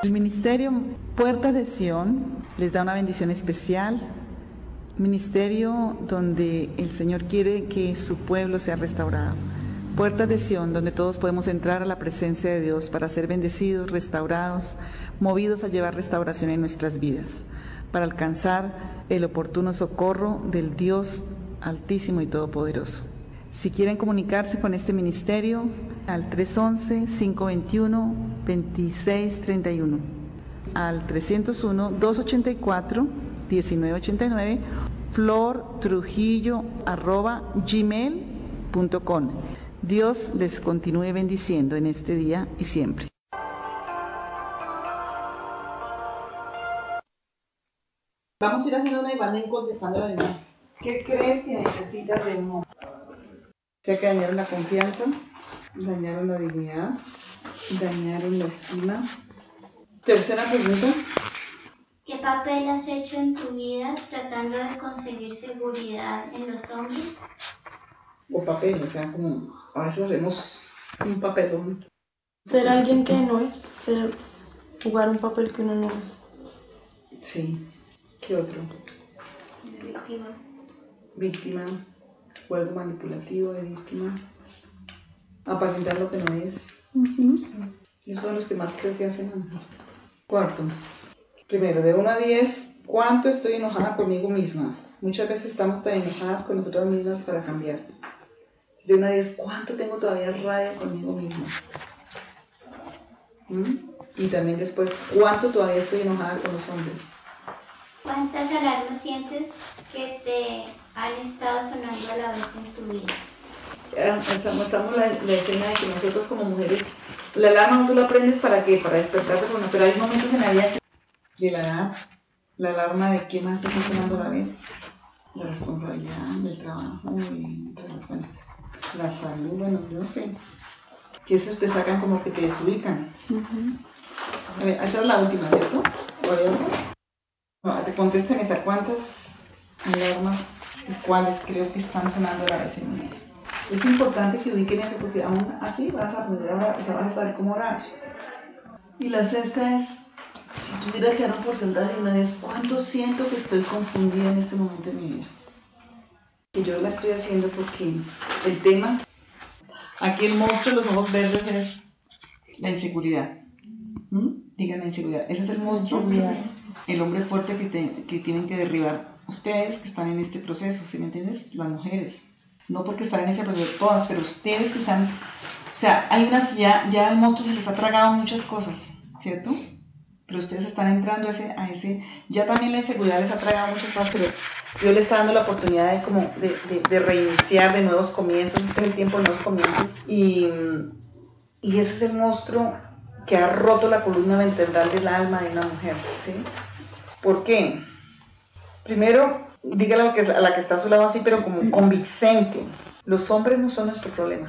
El ministerio Puerta de Sion les da una bendición especial. Ministerio donde el Señor quiere que su pueblo sea restaurado. Puerta de Sion, donde todos podemos entrar a la presencia de Dios para ser bendecidos, restaurados, movidos a llevar restauración en nuestras vidas, para alcanzar el oportuno socorro del Dios Altísimo y Todopoderoso. Si quieren comunicarse con este ministerio, al 311-521-2631, al 301-284-1989, flortrujillo.gmail.com. Dios les continúe bendiciendo en este día y siempre. Vamos a ir haciendo una y a contestando las demás. ¿Qué crees que necesitas de un hombre? sea que dañaron la confianza, dañaron la dignidad, dañaron la estima. Tercera pregunta. ¿Qué papel has hecho en tu vida tratando de conseguir seguridad en los hombres? O papel, o sea, como a veces hacemos un papelón. Ser alguien que no es, ser, jugar un papel que uno no es. Sí. ¿Qué otro? Víctima. Víctima juego manipulativo de víctima, aparentar lo que no es. Esos son los que más creo que hacen. Cuarto, primero, de 1 a 10, ¿cuánto estoy enojada conmigo misma? Muchas veces estamos tan enojadas con nosotras mismas para cambiar. De 1 a 10, ¿cuánto tengo todavía rabia conmigo misma? ¿Mm? Y también después, ¿cuánto todavía estoy enojada con los hombres? ¿Cuántas alarmas sientes que te han estado sonando a la vez en tu vida? Estamos, la, la, escena de que nosotros como mujeres, la alarma tú la aprendes para qué, para despertarte, bueno, pero hay momentos en la vida de la edad, la alarma de qué más te está sonando a la vez, la responsabilidad, el trabajo y otras las cuentas. La salud, bueno, yo no sé, que esos te sacan como que te desubican. a ver, esa es la última, ¿cierto? ¿O hay No, te contestan esas cuántas alarmas cuáles creo que están sonando a la vez en mi Es importante que ubiquen eso porque aún así vas a aprender a orar, o sea, vas a saber cómo orar. Y la sexta es, si tuviera que dar un porcentaje de una vez, ¿cuánto siento que estoy confundida en este momento de mi vida? Que yo la estoy haciendo porque el tema, aquí el monstruo de los ojos verdes es la inseguridad. ¿Mm? Digan la inseguridad. Ese es el monstruo, el hombre fuerte que, que tienen que derribar ustedes que están en este proceso, ¿sí me entiendes? Las mujeres. No porque están en ese proceso todas, pero ustedes que están, o sea, hay unas ya, ya el monstruo se les ha tragado muchas cosas, ¿cierto? Pero ustedes están entrando a ese, a ese, ya también la inseguridad les ha tragado muchas cosas, pero Dios les está dando la oportunidad de como de, de, de reiniciar, de nuevos comienzos, este es el tiempo de nuevos comienzos, y, y ese es el monstruo que ha roto la columna vertebral del alma de una mujer, ¿sí? ¿Por qué? Primero, dígale a la, que, a la que está a su lado así, pero como convincente. Los hombres no son nuestro problema.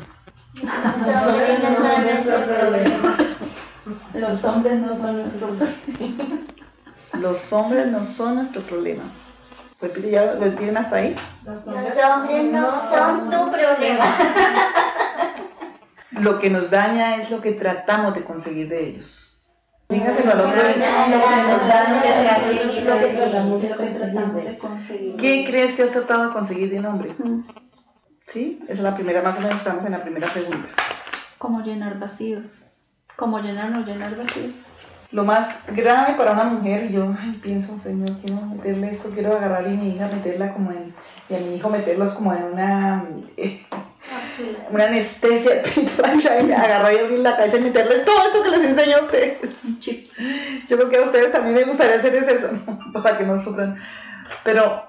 Los hombres no son nuestro problema. Los hombres no son nuestro problema. Los hombres no son nuestro problema. Repite, ¿ya lo tienen hasta ahí? Los hombres no son tu problema. Lo que nos daña es lo que tratamos de conseguir de ellos. Dígaselo al otro. ¿Qué crees que has tratado de conseguir de un hombre? ¿Sí? Esa es la primera, más o menos estamos en la primera pregunta. Como llenar vacíos. Como llenar o llenar vacíos. Lo más grave para una mujer, yo ay, pienso, Señor, quiero meterle esto, quiero agarrar a mi hija, meterla como en, y a mi hijo meterlos como en una, eh, una anestesia espiritual, agarrar y abrir la cabeza y meterles todo esto que les enseño a ustedes. Yo creo que a ustedes también me gustaría hacer eso, para que no sufran. Pero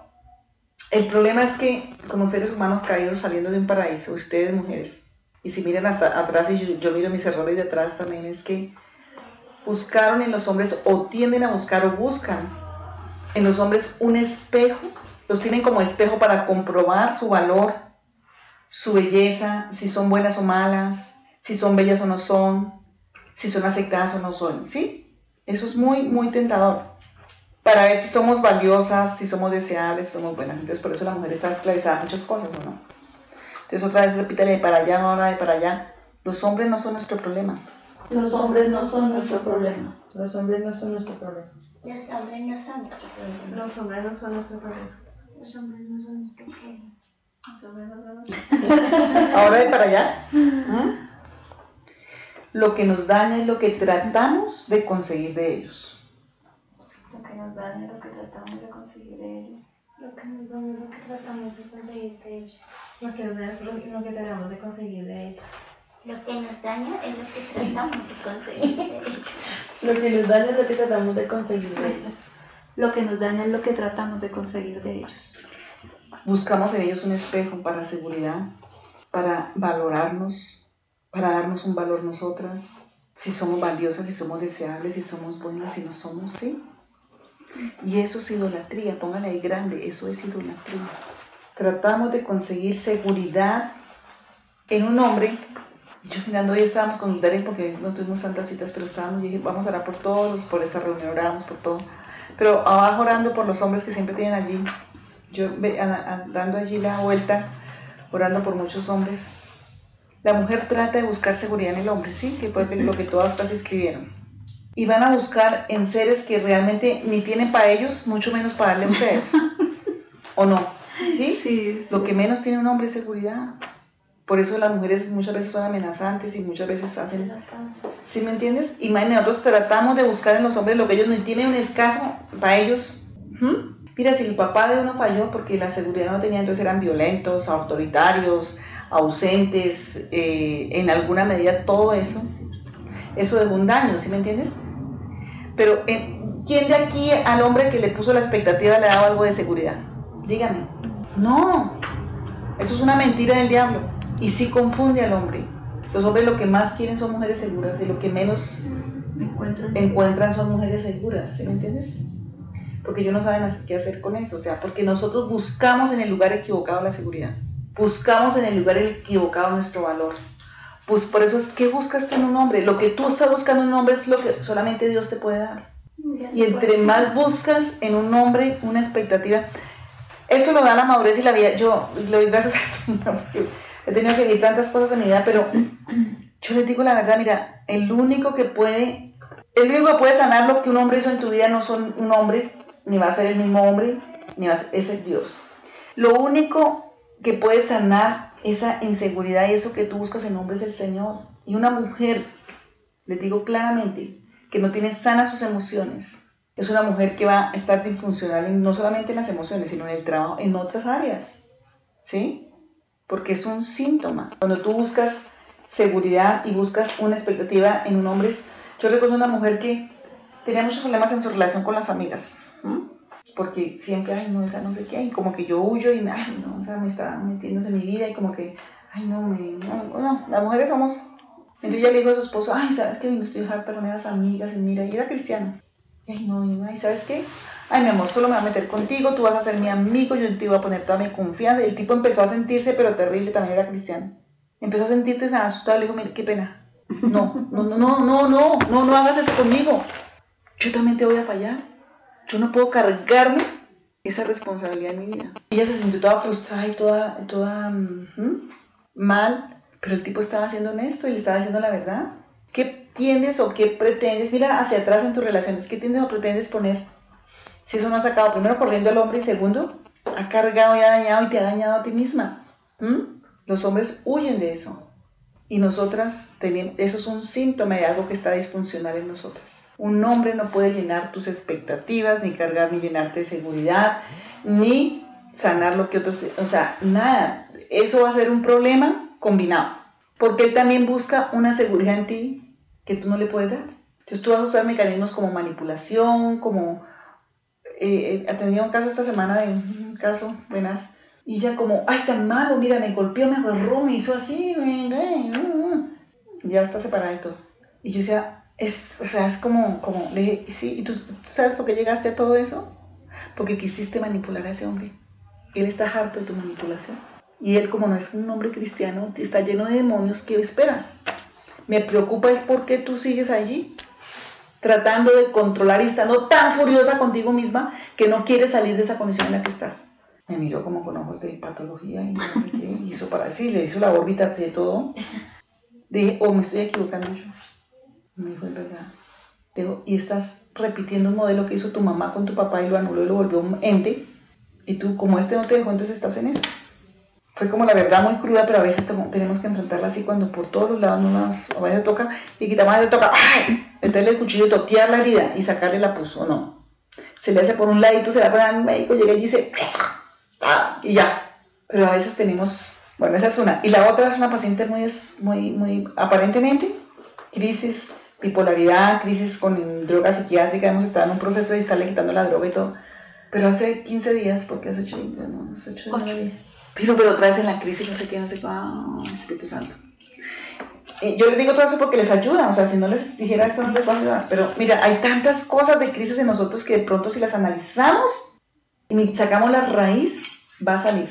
el problema es que como seres humanos caídos saliendo de un paraíso, ustedes mujeres, y si miran hasta atrás y yo, miro mis errores de atrás también, es que buscaron en los hombres o tienden a buscar o buscan en los hombres un espejo, los tienen como espejo para comprobar su valor, su belleza, si son buenas o malas, si son bellas o no son, si son aceptadas o no son, ¿sí? Eso es muy, muy tentador. Para ver si somos valiosas, si somos deseables, si somos buenas. Entonces, por eso la mujer está esclavizada a muchas cosas, ¿o no? Entonces, otra vez repítale de para allá, ahora de para allá. Los hombres no son nuestro problema. Los hombres no son nuestro problema. Los hombres no son nuestro problema. Los hombres no son nuestro problema. Los hombres no son nuestro problema. Los hombres no son nuestro problema. Ahora de para allá. ¿Mm? Lo que nos daña es lo que tratamos de conseguir de ellos. Lo que nos daña es lo que tratamos de conseguir de ellos. Lo que nos daña es lo que tratamos de conseguir de ellos. Lo que nos da es lo, lo que tratamos de conseguir de ellos. Lo que nos daña es lo que tratamos de conseguir de ellos. Lo que nos daña es lo que tratamos de conseguir de ellos. Lo que nos daña es lo que tratamos de conseguir de ellos. Buscamos en ellos un espejo para seguridad, para valorarnos, para darnos un valor nosotras, si somos valiosas, si somos deseables, si somos buenas, si no somos, ¿sí? Y eso es idolatría, póngale ahí grande, eso es idolatría. Tratamos de conseguir seguridad en un hombre. Yo mirando hoy estábamos con Darren porque no tuvimos tantas citas, pero estábamos, y dije, vamos a orar por todos, por esta reunión oramos por todo. Pero abajo orando por los hombres que siempre tienen allí, yo ve- a- a- dando allí la vuelta, orando por muchos hombres. La mujer trata de buscar seguridad en el hombre, ¿sí? Que fue lo que todas casi escribieron. Y van a buscar en seres que realmente ni tienen para ellos, mucho menos para darle a ustedes. ¿O no? ¿Sí? Sí, Lo que menos tiene un hombre es seguridad. Por eso las mujeres muchas veces son amenazantes y muchas veces hacen... ¿Sí me entiendes? Imagínate, nosotros tratamos de buscar en los hombres lo que ellos no tienen un escaso para ellos. ¿Mm? Mira, si el papá de uno falló porque la seguridad no tenía, entonces eran violentos, autoritarios, ausentes, eh, en alguna medida todo eso. Eso dejó un daño, ¿sí me entiendes? Pero eh, ¿quién de aquí al hombre que le puso la expectativa le ha dado algo de seguridad? Dígame. No, eso es una mentira del diablo. Y sí confunde al hombre. Los hombres lo que más quieren son mujeres seguras y lo que menos encuentran. encuentran son mujeres seguras, ¿sí me entiendes? Porque ellos no saben qué hacer con eso, o sea, porque nosotros buscamos en el lugar equivocado la seguridad, buscamos en el lugar equivocado nuestro valor. Pues por eso es que buscas tú en un hombre, lo que tú estás buscando en un hombre es lo que solamente Dios te puede dar. Y entre más buscas en un hombre una expectativa, eso lo da la madurez y la vida. Yo le doy gracias a Señor porque he tenido que vivir tantas cosas en mi vida, pero yo les digo la verdad, mira, el único que puede, el único que puede sanar lo que un hombre hizo en tu vida no son un hombre, ni va a ser el mismo hombre, ni va a ser, es el Dios. Lo único que puede sanar esa inseguridad y eso que tú buscas en hombre es el Señor. Y una mujer, les digo claramente, que no tiene sanas sus emociones, es una mujer que va a estar disfuncional no solamente en las emociones, sino en el trabajo, en otras áreas. ¿Sí? Porque es un síntoma. Cuando tú buscas seguridad y buscas una expectativa en un hombre, yo recuerdo una mujer que tenía muchos problemas en su relación con las amigas. Porque siempre, ay, no, esa no sé qué, y como que yo huyo y, me- ay, no, esa me está metiéndose en mi vida y como que, ay, no, me, no, no, las mujeres somos. Entonces ella le dijo a su esposo, ay, ¿sabes qué? Me estoy harta con esas amigas, y mira, y era cristiano. Ay, no, y, ay, ¿sabes qué? Ay, mi amor, solo me voy a meter contigo, tú vas a ser mi amigo, yo te voy a poner toda mi confianza. El tipo empezó a sentirse, pero terrible, también era cristiano. Empezó a sentirse tan asustado, le dijo, mira, qué pena. No, no, no, no, no, no, no, no hagas eso conmigo. Yo también te voy a fallar. Yo no puedo cargarme esa responsabilidad en mi vida. Ella se sintió toda frustrada y toda, toda mm, mal, pero el tipo estaba siendo honesto y le estaba diciendo la verdad. ¿Qué tienes o qué pretendes? Mira hacia atrás en tus relaciones, ¿qué tienes o pretendes poner? Si eso no ha sacado, primero corriendo al hombre y segundo, ha cargado y ha dañado y te ha dañado a ti misma. Los hombres huyen de eso. Y nosotras, tenemos, eso es un síntoma de algo que está disfuncional en nosotras. Un hombre no puede llenar tus expectativas, ni cargar, ni llenarte de seguridad, ni sanar lo que otros, o sea, nada. Eso va a ser un problema combinado. Porque él también busca una seguridad en ti que tú no le puedes dar. Entonces tú vas a usar mecanismos como manipulación, como... Eh, eh, tenía un caso esta semana de un caso buenas y ella como, ay, tan malo, mira, me golpeó, me agarró, me hizo así, me- me- ya está separada y todo. Y yo decía, es, o sea, es como, como, le dije, sí, ¿y tú sabes por qué llegaste a todo eso? Porque quisiste manipular a ese hombre. Él está harto de tu manipulación. Y él, como no es un hombre cristiano, está lleno de demonios, ¿qué esperas? Me preocupa es por qué tú sigues allí, tratando de controlar y estando tan furiosa contigo misma que no quieres salir de esa condición en la que estás. Me miró como con ojos de patología y hizo para sí, le hizo la órbita de todo. Dije, o me estoy equivocando yo. Me dijo, es verdad. Digo, y estás repitiendo un modelo que hizo tu mamá con tu papá y lo anuló y lo volvió un ente. Y tú, como este no te dejó, entonces estás en eso. Fue como la verdad muy cruda, pero a veces tenemos que enfrentarla así cuando por todos los lados no nos, a veces toca, y quitamos, a veces toca, ¡ay! Meterle el cuchillo y toquear la herida y sacarle la pus, o no. Se le hace por un ladito, se va para el médico, llega y dice, ¡ah! y ya. Pero a veces tenemos, bueno, esa es una. Y la otra es una paciente muy, muy, muy, aparentemente, crisis, bipolaridad, crisis con droga psiquiátrica, hemos estado en un proceso de estarle quitando la droga y todo. Pero hace 15 días, porque hace 8, no, hace 8, 8. días pero, pero otra vez en la crisis, no sé qué, no sé qué, ah, Espíritu Santo. yo les digo todo eso porque les ayuda, o sea, si no les dijera esto no les va a ayudar. Pero mira, hay tantas cosas de crisis en nosotros que de pronto si las analizamos y sacamos la raíz, va a salir.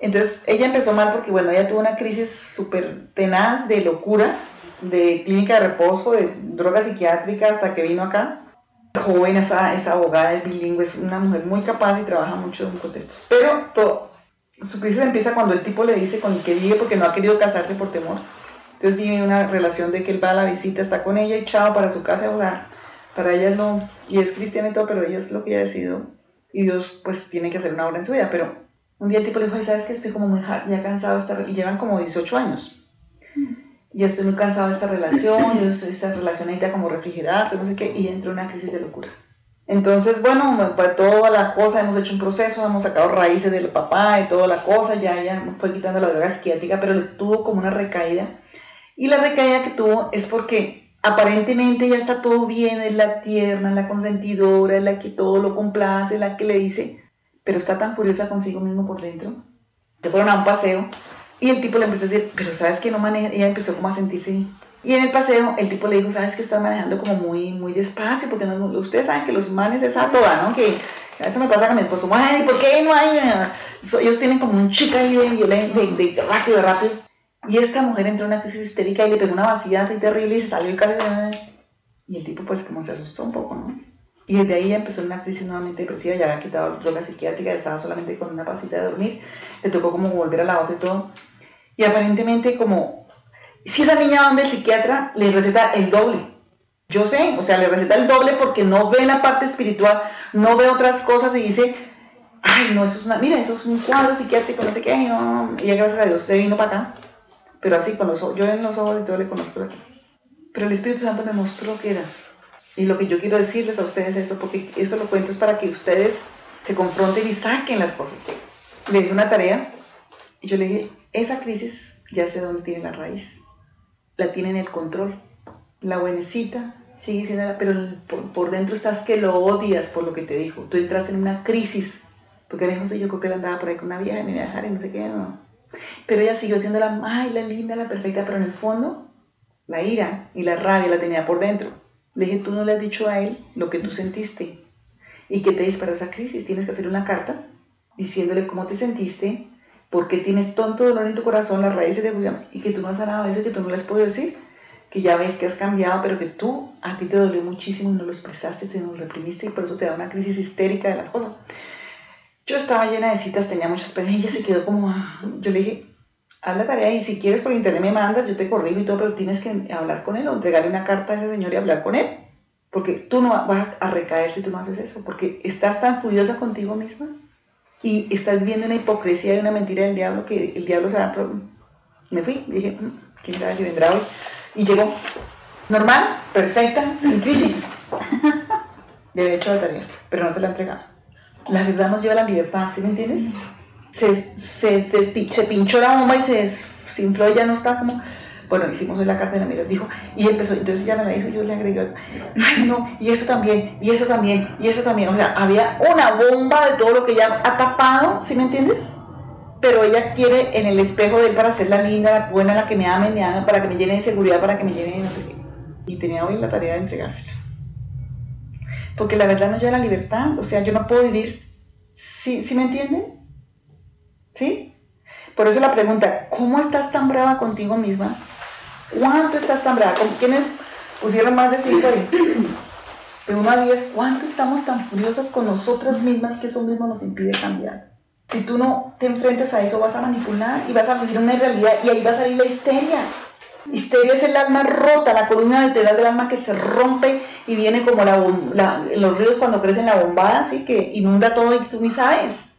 Entonces, ella empezó mal porque, bueno, ella tuvo una crisis súper tenaz de locura, de clínica de reposo, de droga psiquiátrica, hasta que vino acá. Joven, esa, esa abogada, es bilingüe, es una mujer muy capaz y trabaja mucho en un contexto. Pero todo, su crisis empieza cuando el tipo le dice con el que vive porque no ha querido casarse por temor. Entonces vive una relación de que él va a la visita, está con ella y chao para su casa hogar. Para ella no, y es cristiana y todo, pero ella es lo que ella decidido. Y Dios pues tiene que hacer una obra en su vida. Pero un día el tipo le dijo, ¿sabes que Estoy como muy ya cansado de estar, y llevan como 18 años. Y estoy muy cansado de esta relación, esta relación necesita como refrigerarse, no sé qué, y entró en una crisis de locura. Entonces, bueno, pues toda la cosa, hemos hecho un proceso, hemos sacado raíces del papá y toda la cosa, ya ella fue quitando la droga psiquiátrica, pero tuvo como una recaída. Y la recaída que tuvo es porque aparentemente ya está todo bien, es la tierna, la consentidora, es la que todo lo complace, la que le dice, pero está tan furiosa consigo mismo por dentro. Se fueron a un paseo y el tipo le empezó a decir, pero sabes que no maneja, y ella empezó como a sentirse y en el paseo el tipo le dijo, sabes que estás manejando como muy, muy despacio, porque no, ustedes saben que los manes es a toda, ¿no? Que eso me pasa con mi esposo, ay, ¿por qué no hay? ellos tienen como un chica ahí de violencia, de, de, rápido, rápido. Y esta mujer entró en una crisis histérica y le pegó una vacía terrible y salió casi Y el tipo pues como se asustó un poco, ¿no? Y desde ahí empezó una crisis nuevamente depresiva, ya había quitado droga psiquiátrica, estaba solamente con una pasita de dormir, le tocó como volver a la otra y todo. Y aparentemente como si esa niña va donde el psiquiatra, le receta el doble. Yo sé, o sea, le receta el doble porque no ve la parte espiritual, no ve otras cosas y dice, ay, no, eso es una, mira, eso es un cuadro psiquiátrico, no sé qué, no. y ya gracias a Dios usted vino para acá. Pero así, con los ojos, yo en los ojos y todo le conozco la casa. Pero el Espíritu Santo me mostró que era. Y lo que yo quiero decirles a ustedes es eso, porque eso lo cuento es para que ustedes se confronten y saquen las cosas. Le di una tarea y yo le dije, esa crisis ya sé dónde tiene la raíz la tiene en el control. La buenecita sigue siendo la, pero por, dentro estás que lo odias por lo que te dijo. Tú entraste en una crisis, porque me dijo, yo creo que él andaba por ahí con una vieja me iba a dejar y no sé qué, no. Pero ella siguió siendo la, ay, la linda, la perfecta, pero en el fondo, la ira y la rabia la tenía por dentro. Le dije, tú no le has dicho a él lo que tú sentiste y que te disparó esa crisis. Tienes que hacer una carta diciéndole cómo te sentiste, porque tienes tonto dolor en tu corazón, las raíces de y que tú no has sanado eso que tú no les puedo decir, que ya ves que has cambiado, pero que tú, a ti te dolió muchísimo y no lo expresaste, te lo reprimiste y por eso te da una crisis histérica de las cosas. Yo estaba llena de citas, tenía muchas penas y ella se quedó como, ah, yo le dije, haz la tarea y si quieres por internet me mandas, yo te corrijo y todo, pero tienes que hablar con él o entregarle una carta a ese señor y hablar con él. Porque tú no vas a recaer si tú no haces eso, porque estás tan furiosa contigo misma y estás viendo una hipocresía y una mentira del diablo que el diablo se va a... Me fui, dije, mm, ¿quién sabe si vendrá hoy? Y llegó, normal, perfecta, sin crisis. Había hecho la tarea, pero no se la ha entregado. La verdad nos lleva a la libertad, ¿sí me entiendes? Se, se, se, se pinchó la bomba y se desinfló y ya no está como bueno, hicimos hoy la carta de la mira, dijo, y empezó, entonces ella me la dijo, yo le agregué, no, y eso también, y eso también, y eso también, o sea, había una bomba de todo lo que ella ha tapado, ¿sí me entiendes? Pero ella quiere en el espejo de él para ser la linda, la buena, la que me ame, me ama, para que me llene de seguridad, para que me llene de no sé qué. Y tenía hoy la tarea de entregársela. Porque la verdad no lleva la libertad, o sea, yo no puedo vivir, ¿sí, ¿sí me entienden? ¿Sí? Por eso la pregunta, ¿cómo estás tan brava contigo misma ¿Cuánto estás tan brava? ¿Quiénes pusieron más de 5 ahí? De 1 a 10, ¿cuánto estamos tan furiosas con nosotras mismas que eso mismo nos impide cambiar? Si tú no te enfrentas a eso, vas a manipular y vas a vivir una realidad y ahí va a salir la histeria. Histeria es el alma rota, la columna vertebral del alma que se rompe y viene como la, la, los ríos cuando crecen la bombada, así que inunda todo y tú ni sabes.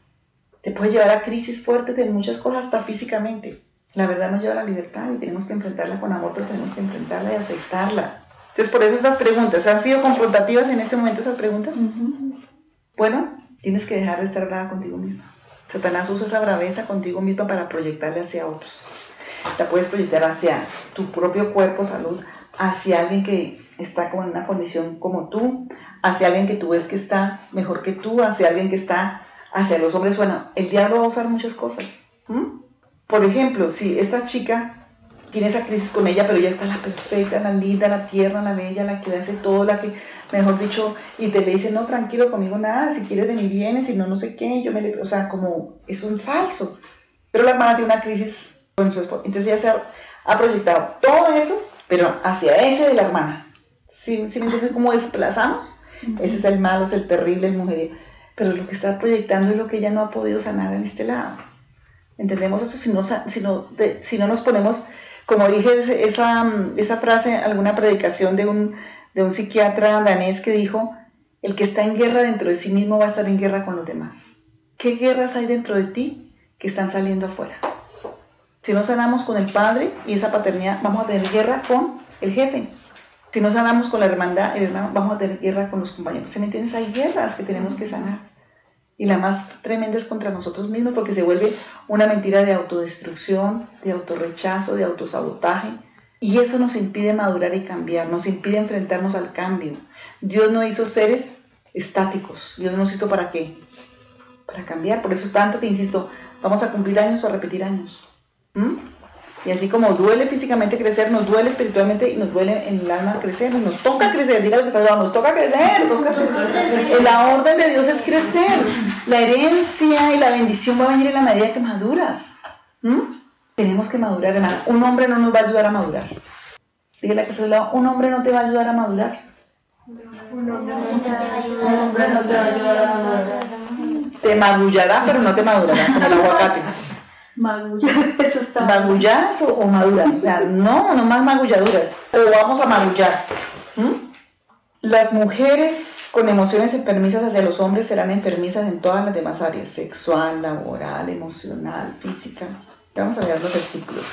Te puede llevar a crisis fuertes de muchas cosas, hasta físicamente. La verdad nos lleva a la libertad y tenemos que enfrentarla con amor, pero tenemos que enfrentarla y aceptarla. Entonces, por eso estas preguntas, ¿han sido confrontativas en este momento esas preguntas? Bueno, tienes que dejar de estar brava contigo misma. Satanás usa esa braveza contigo misma para proyectarle hacia otros. La puedes proyectar hacia tu propio cuerpo, salud, hacia alguien que está con una condición como tú, hacia alguien que tú ves que está mejor que tú, hacia alguien que está hacia los hombres. Bueno, el diablo va a usar muchas cosas. Por ejemplo, si esta chica tiene esa crisis con ella, pero ella está la perfecta, la linda, la tierna, la bella, la que hace todo, la que, mejor dicho, y te le dice, no, tranquilo, conmigo nada, si quieres de mí vienes, si no, no sé qué, yo me le... O sea, como, es un falso. Pero la hermana tiene una crisis con su esposo. Entonces ella se ha, proyectado todo eso, pero hacia ese de la hermana. ¿Sí, ¿sí me entiendes cómo desplazamos? Ese es el malo, es el terrible, el mujeriego. Pero lo que está proyectando es lo que ella no ha podido sanar en este lado. ¿Entendemos eso? Si no, si no, si no nos ponemos como dije, esa, esa frase, alguna predicación de un, de un psiquiatra danés que dijo, el que está en guerra dentro de sí mismo va a estar en guerra con los demás. ¿Qué guerras hay dentro de ti que están saliendo afuera? Si no sanamos con el padre y esa paternidad, vamos a tener guerra con el jefe. Si no sanamos con la hermandad, el hermano, vamos a tener guerra con los compañeros. ¿Se me entiendes? Hay guerras que tenemos que sanar. Y la más tremenda es contra nosotros mismos porque se vuelve una mentira de autodestrucción, de autorrechazo, de autosabotaje. Y eso nos impide madurar y cambiar, nos impide enfrentarnos al cambio. Dios no hizo seres estáticos. Dios nos hizo para qué? Para cambiar. Por eso tanto que insisto, vamos a cumplir años o a repetir años. ¿Mm? Y así como duele físicamente crecer, nos duele espiritualmente y nos duele en el alma crecer. Nos toca crecer, diga lo que está nos toca crecer. La orden de Dios es crecer. La herencia y la bendición va a venir en la medida que maduras. ¿Mm? Tenemos que madurar, hermano. Un hombre no nos va a ayudar a madurar. Dígale que lado, un hombre no te va a ayudar a madurar. Un hombre no te va a ayudar a madurar. Te magullará, pero no te madurará, como el aguacate. Magullar, eso está. ¿Magullas o, maduras? O sea, no, no más magulladuras. O vamos a magullar. Las mujeres con emociones enfermizas hacia los hombres serán enfermizas en todas las demás áreas, sexual, laboral, emocional, física. Vamos a ver los versículos.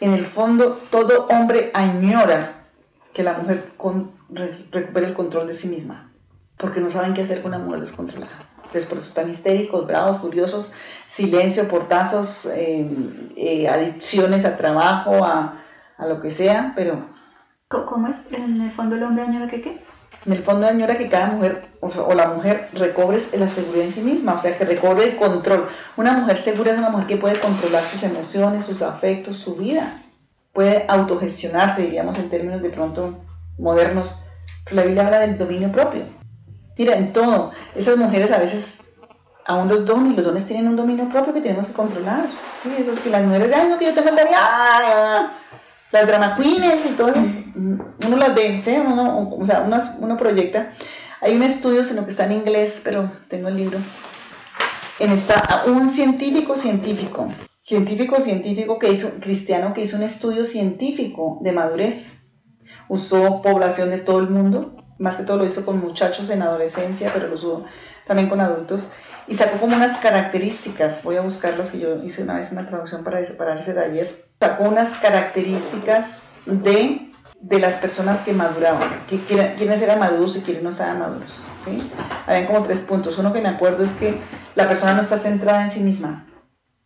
En el fondo, todo hombre añora que la mujer recupere el control de sí misma, porque no saben qué hacer con una mujer descontrolada. Entonces, por eso están histéricos, bravos, furiosos, silencio, portazos, eh, eh, adicciones a trabajo, a, a, lo que sea, pero... ¿Cómo es? En el fondo el hombre añora que qué? En el fondo añora que cada mujer o, la mujer recobre la seguridad en sí misma, o sea, que recobre el control. Una mujer segura es una mujer que puede controlar sus emociones, sus afectos, su vida. Puede autogestionarse, diríamos en términos de pronto modernos. Pero la Biblia habla del dominio propio. Mira, en todo, esas mujeres a veces aún los dones, los dones tienen un dominio propio que tenemos que controlar. Sí, esos que las mujeres, ay, no, que tengo el ¡ah! Las drama queens y todo eso, uno las ve, ¿sí? uno, o sea, uno, proyecta. Hay un estudio, sino que está en inglés, pero tengo el libro. En esta, un científico científico, científico científico que hizo, cristiano que hizo un estudio científico de madurez. Usó población de todo el mundo, más que todo lo hizo con muchachos en adolescencia, pero lo usó también con adultos y sacó como unas características, voy a buscarlas que yo hice una vez una traducción para, para ese taller, sacó unas características de, de las personas que maduraban, que, quiénes eran maduros y quiénes no estaban maduros. ¿sí? Habían como tres puntos. Uno que me acuerdo es que la persona no está centrada en sí misma,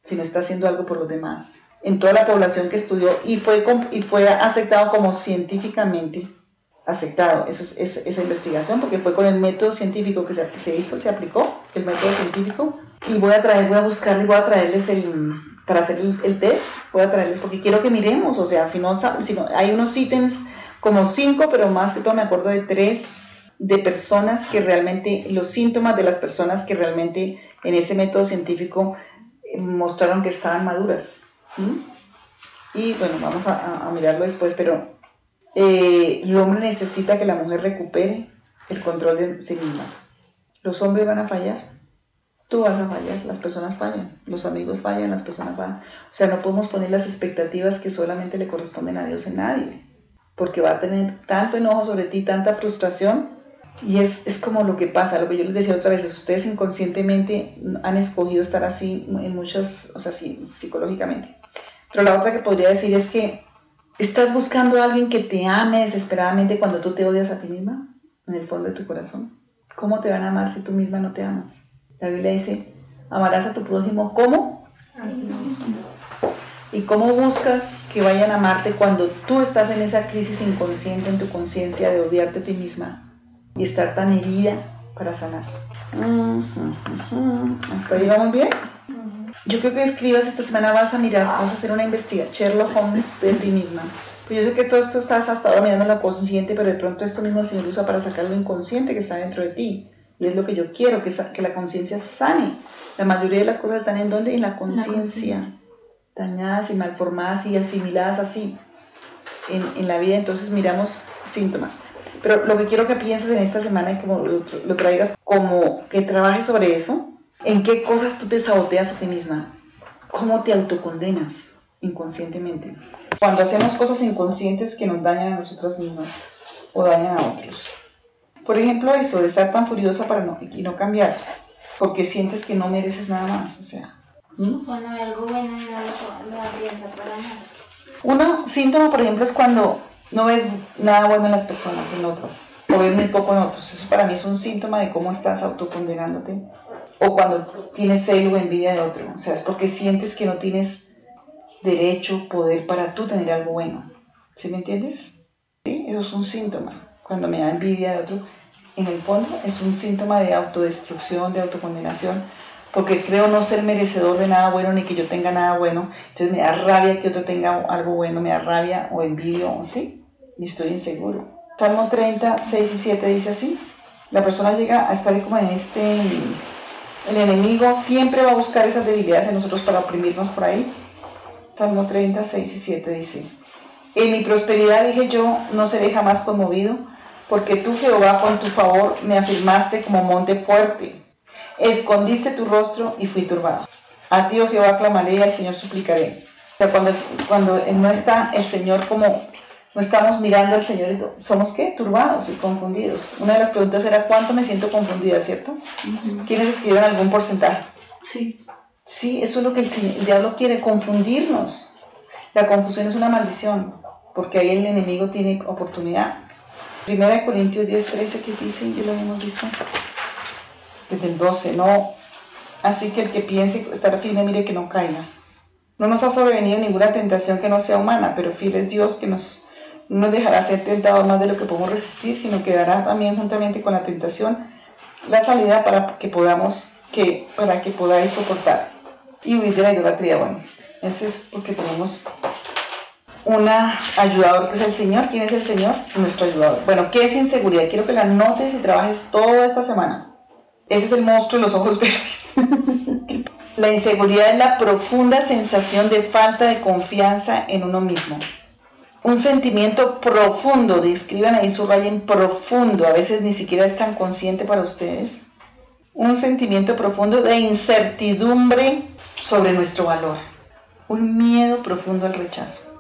sino está haciendo algo por los demás. En toda la población que estudió y fue, y fue aceptado como científicamente aceptado eso, es, esa investigación porque fue con el método científico que se, se, hizo, se aplicó, el método científico. Y voy a traer, voy a buscarle, voy a traerles el, para hacer el, test, voy a traerles porque quiero que miremos, o sea, si no, si no, hay unos ítems como cinco, pero más que todo me acuerdo de tres de personas que realmente, los síntomas de las personas que realmente en ese método científico eh, mostraron que estaban maduras. Y bueno, vamos a, a mirarlo después, pero eh, el hombre necesita que la mujer recupere el control de sí mismas. Los hombres van a fallar. Tú vas a fallar, las personas fallan, los amigos fallan, las personas fallan. O sea, no podemos poner las expectativas que solamente le corresponden a Dios en nadie, porque va a tener tanto enojo sobre ti, tanta frustración, y es, es como lo que pasa, lo que yo les decía otra vez, ustedes inconscientemente han escogido estar así en muchas, o sea, sí, psicológicamente. Pero la otra que podría decir es que estás buscando a alguien que te ame desesperadamente cuando tú te odias a ti misma, en el fondo de tu corazón. ¿Cómo te van a amar si tú misma no te amas? La Biblia dice, amarás a tu prójimo como ¿Y cómo buscas que vayan a amarte cuando tú estás en esa crisis inconsciente en tu conciencia de odiarte a ti misma y estar tan herida para sanar? ¿Hasta ahí vamos bien? Yo creo que escribas esta semana, vas a mirar, vas a hacer una investigación, Sherlock Holmes de ti misma. Pues yo sé que todo esto estás hasta ahora mirando la consciente, pero de pronto esto mismo Señor usa para sacar lo inconsciente que está dentro de ti. Y es lo que yo quiero, que, que la conciencia sane. La mayoría de las cosas están en donde? En la conciencia. Dañadas y malformadas y asimiladas así en, en, la vida. Entonces miramos síntomas. Pero lo que quiero que pienses en esta semana y como lo, lo traigas como que trabajes sobre eso. ¿En qué cosas tú te saboteas a ti misma? ¿Cómo te autocondenas inconscientemente? Cuando hacemos cosas inconscientes que nos dañan a nosotras mismas o dañan a otros. Por ejemplo, eso de estar tan furiosa para no, y no cambiar, porque sientes que no mereces nada más, o sea. Cuando hay algo bueno y no lo, piensa para nada. Uno síntoma, por ejemplo, es cuando no ves nada bueno en las personas, en otras, o ves muy poco en otros. Eso para mí es un síntoma de cómo estás autocondenándote. O cuando tienes celo o envidia de otro, o sea, es porque sientes que no tienes derecho, poder para tú tener algo bueno. ¿Sí me entiendes? ¿Sí? Eso es un síntoma. Cuando me da envidia de otro, en el fondo es un síntoma de autodestrucción, de autocondenación, porque creo no ser merecedor de nada bueno ni que yo tenga nada bueno. Entonces me da rabia que otro tenga algo bueno, me da rabia o envidio, ¿sí? Y estoy inseguro. Salmo 30, 6 y 7 dice así. La persona llega a estar como en este... El enemigo siempre va a buscar esas debilidades en nosotros para oprimirnos por ahí. Salmo 30, 6 y 7 dice. En mi prosperidad dije yo, no seré jamás conmovido porque tú Jehová con tu favor me afirmaste como monte fuerte. Escondiste tu rostro y fui turbado. A ti, oh Jehová, clamaré y al Señor suplicaré. O sea, cuando, cuando no está el Señor como, no estamos mirando al Señor, y somos qué? Turbados y confundidos. Una de las preguntas era, ¿cuánto me siento confundida, cierto? ¿Quiénes escriben algún porcentaje? Sí. Sí, eso es lo que el, el diablo quiere, confundirnos. La confusión es una maldición, porque ahí el enemigo tiene oportunidad. Primera Corintios 10, 13, que dice, yo lo hemos visto, desde el 12, no, así que el que piense estar firme, mire que no caiga. No nos ha sobrevenido ninguna tentación que no sea humana, pero fiel es Dios que nos, no dejará ser tentados más de lo que podemos resistir, sino que dará también juntamente con la tentación la salida para que podamos, que, para que podáis soportar y huir de la idolatría. Bueno, ese es porque tenemos una ayudador que es el Señor. ¿Quién es el Señor? Nuestro ayudador. Bueno, ¿qué es inseguridad? Quiero que la notes y trabajes toda esta semana. Ese es el monstruo de los ojos verdes. la inseguridad es la profunda sensación de falta de confianza en uno mismo. Un sentimiento profundo, describan ahí, subrayen profundo, a veces ni siquiera es tan consciente para ustedes. Un sentimiento profundo de incertidumbre sobre nuestro valor. Un miedo profundo al rechazo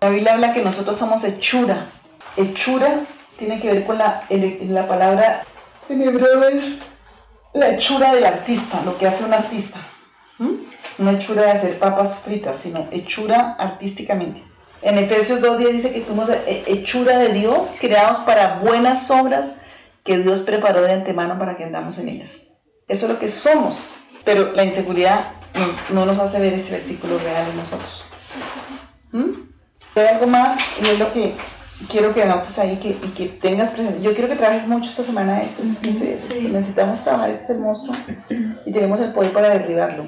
la Biblia habla que nosotros somos hechura. Hechura tiene que ver con la, la palabra en hebreo es la hechura del artista, lo que hace un artista. ¿Mm? No hechura de hacer papas fritas, sino hechura artísticamente. En Efesios 2.10 dice que fuimos hechura de Dios, creados para buenas obras que Dios preparó de antemano para que andamos en ellas. Eso es lo que somos. Pero la inseguridad no, nos hace ver ese versículo real en nosotros. ¿Mm? Hay algo más y es lo que quiero que anotes ahí que, y que tengas presente. Yo quiero que trabajes mucho esta semana, estos 15 días. Necesitamos trabajar, este es el monstruo y tenemos el poder para derribarlo.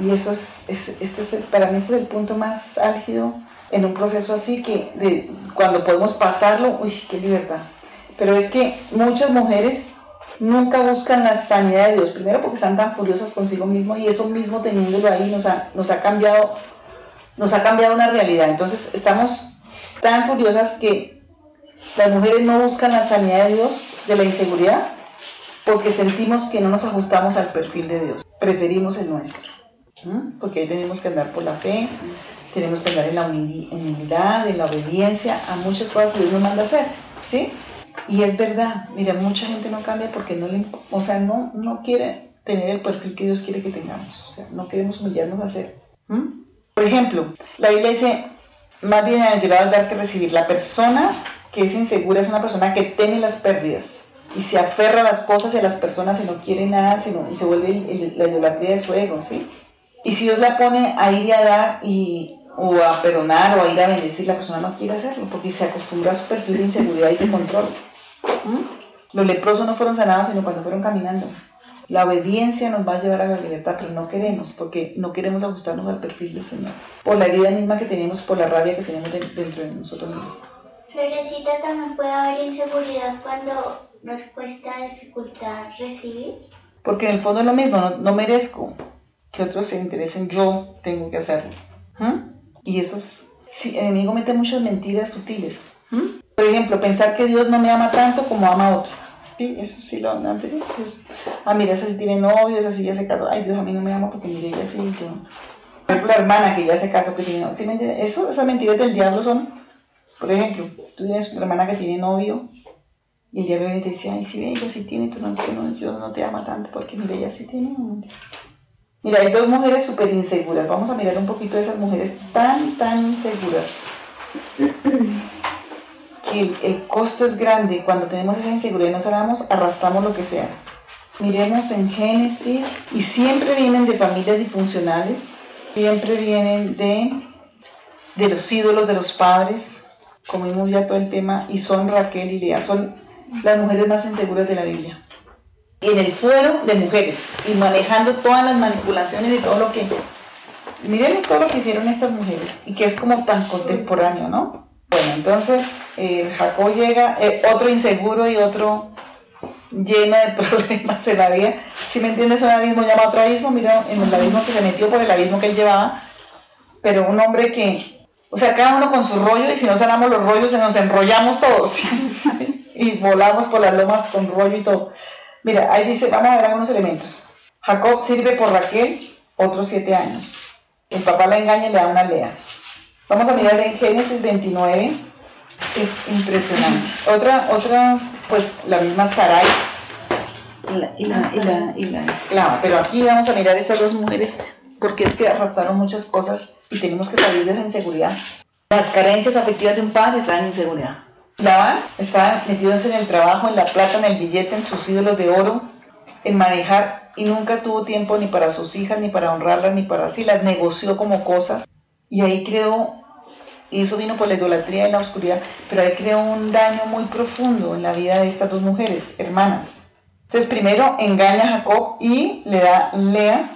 Y eso es, este es para mí este es el punto más álgido en un proceso así que de, cuando podemos pasarlo, uy, qué libertad. Pero es que muchas mujeres nunca buscan la sanidad de Dios, primero porque están tan furiosas consigo mismo y eso mismo teniéndolo ahí nos ha, nos ha cambiado nos ha cambiado una realidad. Entonces estamos tan furiosas que las mujeres no buscan la sanidad de Dios de la inseguridad, porque sentimos que no nos ajustamos al perfil de Dios, preferimos el nuestro, ¿m? porque ahí tenemos que andar por la fe, tenemos que andar en la humildad, en la obediencia a muchas cosas que Dios nos manda hacer, ¿sí? Y es verdad, mira, mucha gente no cambia porque no le, o sea, no, no quiere tener el perfil que Dios quiere que tengamos, o sea, no queremos humillarnos a hacer. Por ejemplo, la Biblia dice, más bienaventurado al dar que recibir. La persona que es insegura es una persona que teme las pérdidas y se aferra a las cosas y a las personas y no quiere nada, sino, y se vuelve el- el- la idolatría de su ego, ¿sí? Y si Dios la pone a ir y a dar y, o a perdonar o a ir a bendecir, la persona no quiere hacerlo porque se acostumbra a su perfil de inseguridad y de control. ¿Mm? Los leprosos no fueron sanados sino cuando fueron caminando. La obediencia nos va a llevar a la libertad, pero no queremos, porque no queremos ajustarnos al perfil del Señor. Por la herida misma que tenemos, por la rabia que tenemos de- dentro de nosotros mismos. Florecita, también puede haber inseguridad cuando nos cuesta dificultad recibir. Porque en el fondo es lo mismo, no, no merezco que otros se interesen, yo tengo que hacerlo. Y esos, sí, el enemigo mete muchas mentiras sutiles. Por ejemplo, pensar que Dios no me ama tanto como ama a otro. Sí, eso sí lo han. Pues, ah, mira, esa sí tiene novio, esa sí ya se casó. Ay, Dios a mí no me ama porque mire, ella sí, yo. Por ejemplo, la hermana que ya se casó, que tiene novio. ¿Sí? Eso, esas mentiras del diablo son, por ejemplo, tú tienes una hermana que tiene novio y el diablo te dice, ay, sí, ve, ella sí tiene, tú tú no, Dios no te ama tanto porque mira, ella sí tiene. Mira, hay dos mujeres súper inseguras. Vamos a mirar un poquito de esas mujeres tan, tan inseguras. Que el, costo es grande. Cuando tenemos esa inseguridad y no sanamos, arrastramos lo que sea. Miremos en Génesis y siempre vienen de familias disfuncionales, siempre vienen de, de los ídolos de los padres, como vimos ya todo el tema, y son Raquel y Lea, son las mujeres más inseguras de la Biblia en el fuero de mujeres y manejando todas las manipulaciones y todo lo que... Miremos todo lo que hicieron estas mujeres y que es como tan contemporáneo, ¿no? Bueno, entonces eh, Jacob llega, eh, otro inseguro y otro lleno de problemas en la vida. Si me entiendes, un abismo llama otro abismo, mira en el abismo que se metió por el abismo que él llevaba, pero un hombre que, o sea, cada uno con su rollo y si no sanamos los rollos, se nos enrollamos todos y volamos por las lomas con rollo y todo. Mira, ahí dice, vamos a ver algunos elementos. Jacob sirve por Raquel otros siete años. El papá la engaña y le da una lea. Vamos a mirar en Génesis 29. Es impresionante. Otra, otra, pues la misma Sarai y la, y la, y la, y la esclava. Pero aquí vamos a mirar estas dos mujeres porque es que arrastraron muchas cosas y tenemos que salir de esa inseguridad. Las carencias afectivas de un padre traen inseguridad. Labán estaba metido en el trabajo, en la plata, en el billete, en sus ídolos de oro, en manejar y nunca tuvo tiempo ni para sus hijas, ni para honrarlas, ni para así, las negoció como cosas y ahí creó, y eso vino por la idolatría y la oscuridad, pero ahí creó un daño muy profundo en la vida de estas dos mujeres, hermanas. Entonces primero engaña a Jacob y le da Lea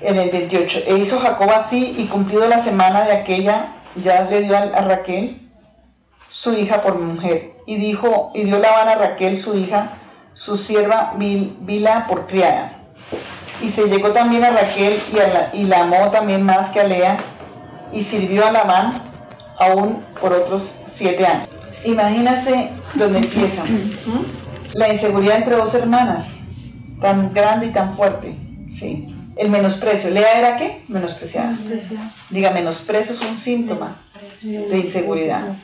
en el 28. E hizo Jacob así y cumplido la semana de aquella, ya le dio a Raquel su hija por mujer. Y dijo, y dio Labán a Raquel su hija, su sierva Bila por criada. Y se llegó también a Raquel y, la, amó también más que a Lea, y sirvió a Labán aún por otros siete años. Imagínase donde empieza. La inseguridad entre dos hermanas, tan grande y tan fuerte. Sí. El menosprecio. ¿Lea era qué? Menospreciada. Diga, menosprecio es un síntoma de inseguridad.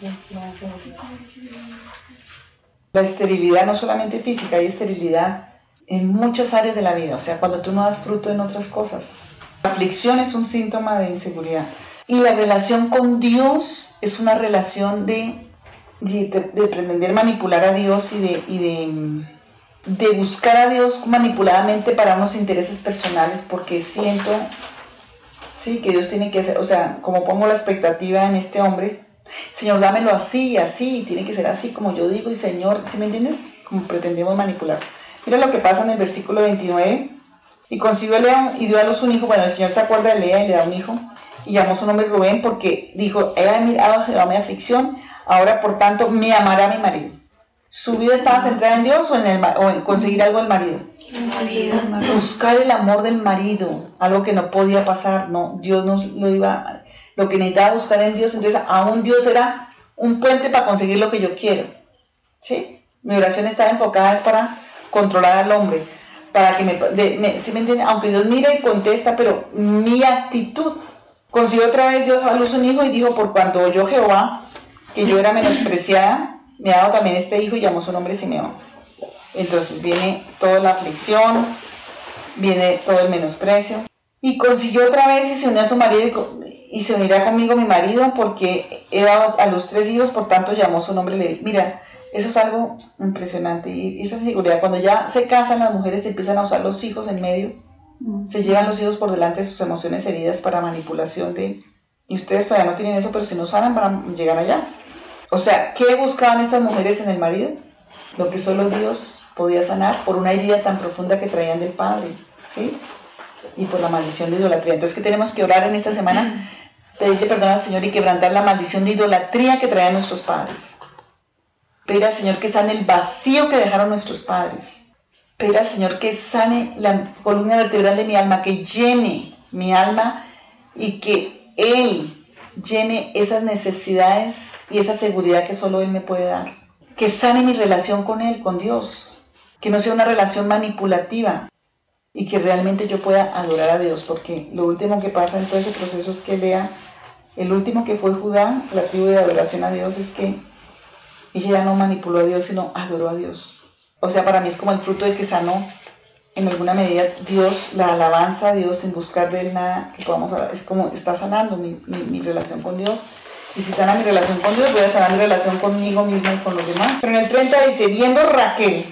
La esterilidad no solamente física, hay esterilidad en muchas áreas de la vida, o sea, cuando tú no das fruto en otras cosas. La aflicción es un síntoma de inseguridad. Y la relación con Dios es una relación de, de, manipular a Dios y de, y de, de buscar a Dios manipuladamente para unos intereses personales, porque siento sí, que Dios tiene que hacer, o sea, como pongo la expectativa en este hombre, Señor, dámelo así así, tiene que ser así como yo digo, y Señor, ¿sí me entiendes? Como pretendemos manipular. Mira lo que pasa en el versículo 29. Y consiguió Lea y dio a luz un hijo. Bueno, el Señor se acuerda de Lea y le da un hijo. Y llamó su nombre Rubén porque dijo, he mirado a Jehová mi aflicción, ahora por tanto me amará mi marido. ¿Su vida estaba centrada en Dios o en, el, o en conseguir algo del marido? Buscar el amor del marido, algo que no podía pasar, no, Dios nos lo iba, lo que necesitaba buscar en Dios, entonces aún Dios era un puente para conseguir lo que yo quiero, ¿sí? Mi oración está enfocada es para controlar al hombre, para que me, de- me- ¿sí me entiende? Aunque Dios mira y contesta, pero mi actitud. Consiguió otra vez Dios a luz un hijo y dijo, por cuanto oyó Jehová, que yo era menospreciada, me ha dado también este hijo y llamó su nombre Simeón. Entonces viene toda la aflicción, viene todo el menosprecio. Y consiguió otra vez y se unió a su marido y, se unirá conmigo mi marido porque he dado a los tres hijos, por tanto llamó su nombre Levi. Mira, eso es algo impresionante. Y esa seguridad, cuando ya se casan las mujeres, empiezan a usar los hijos en medio, se llevan los hijos por delante de sus emociones heridas para manipulación de... Y ustedes todavía no tienen eso, pero si no sanan van a llegar allá. O sea, ¿qué buscaban estas mujeres en el marido? Lo que solo Dios podía sanar por una herida tan profunda que traían del padre, ¿sí? Y por la maldición de idolatría. Entonces, ¿qué tenemos que orar en esta semana? Pedirle perdón al Señor y quebrantar la maldición de idolatría que traían nuestros padres. Pedir al Señor que sane el vacío que dejaron nuestros padres. Pedir al Señor que sane la columna vertebral de mi alma, que llene mi alma y que Él llene esas necesidades y esa seguridad que solo Él me puede dar. Que sane mi relación con Él, con Dios. Que no sea una relación manipulativa y que realmente yo pueda adorar a Dios, porque lo último que pasa en todo ese proceso es que Lea, el último que fue Judá, la tribu de adoración a Dios, es que ella ya no manipuló a Dios, sino adoró a Dios. O sea, para mí es como el fruto de que sanó en alguna medida Dios, la alabanza a Dios sin buscar de él nada que podamos hablar. Es como está sanando mi, mi, mi relación con Dios. Y si sana mi relación con Dios, voy a sanar mi relación conmigo mismo y con los demás. Pero en el 30 dice, viendo Raquel,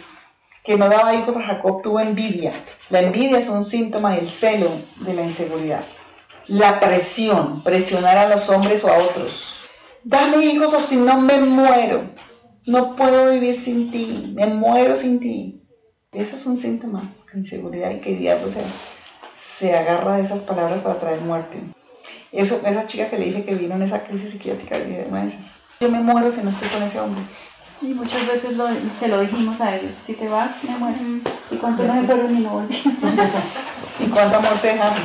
que no daba hijos a Jacob, tuvo envidia. La envidia es un síntoma del celo de la inseguridad. La presión, presionar a los hombres o a otros. Dame hijos o si no me muero. No puedo vivir sin ti, me muero sin ti. Eso es un síntoma de inseguridad y que el se agarra de esas palabras para traer muerte. Eso, esa chica que le dije que vino en esa crisis psiquiátrica, una de esas. Yo me muero si no estoy con ese hombre. Y muchas veces lo- se lo dijimos a ellos, si te vas, me muero. Y cuánto no se fueron y no volví. ¿Y cuánto amor te dejaron?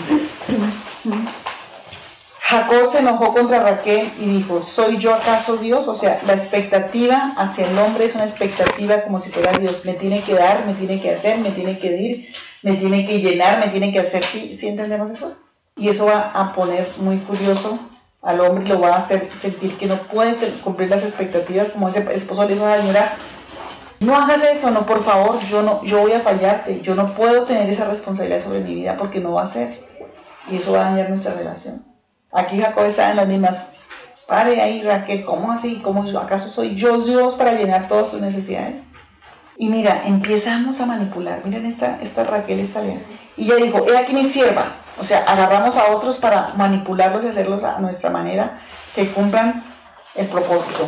Jacob se enojó contra Raquel y dijo, ¿soy yo acaso Dios? O sea, la expectativa hacia el hombre es una expectativa como si fuera Dios. Me tiene que dar, me tiene que hacer, me tiene que dir, me tiene que llenar, me tiene que hacer. ¿Sí, ¿Sí entendemos eso? Y eso va a poner muy furioso al hombre y lo va a hacer sentir que no puede cumplir las expectativas, como ese esposo le dijo a la señora, no hagas eso, no, por favor, yo no, yo voy a fallarte, yo no puedo tener esa responsabilidad sobre mi vida porque no va a ser. Y eso va a dañar nuestra relación. Aquí Jacob está en las mismas. Pare ahí, Raquel, ¿cómo así? ¿Cómo? ¿Acaso soy yo Dios para llenar todas tus necesidades? Y mira, empezamos a manipular. Miren esta, esta Raquel, esta Lea. Y ella dijo, he aquí mi sierva. O sea, agarramos a otros para manipularlos y hacerlos a nuestra manera, que cumplan el propósito.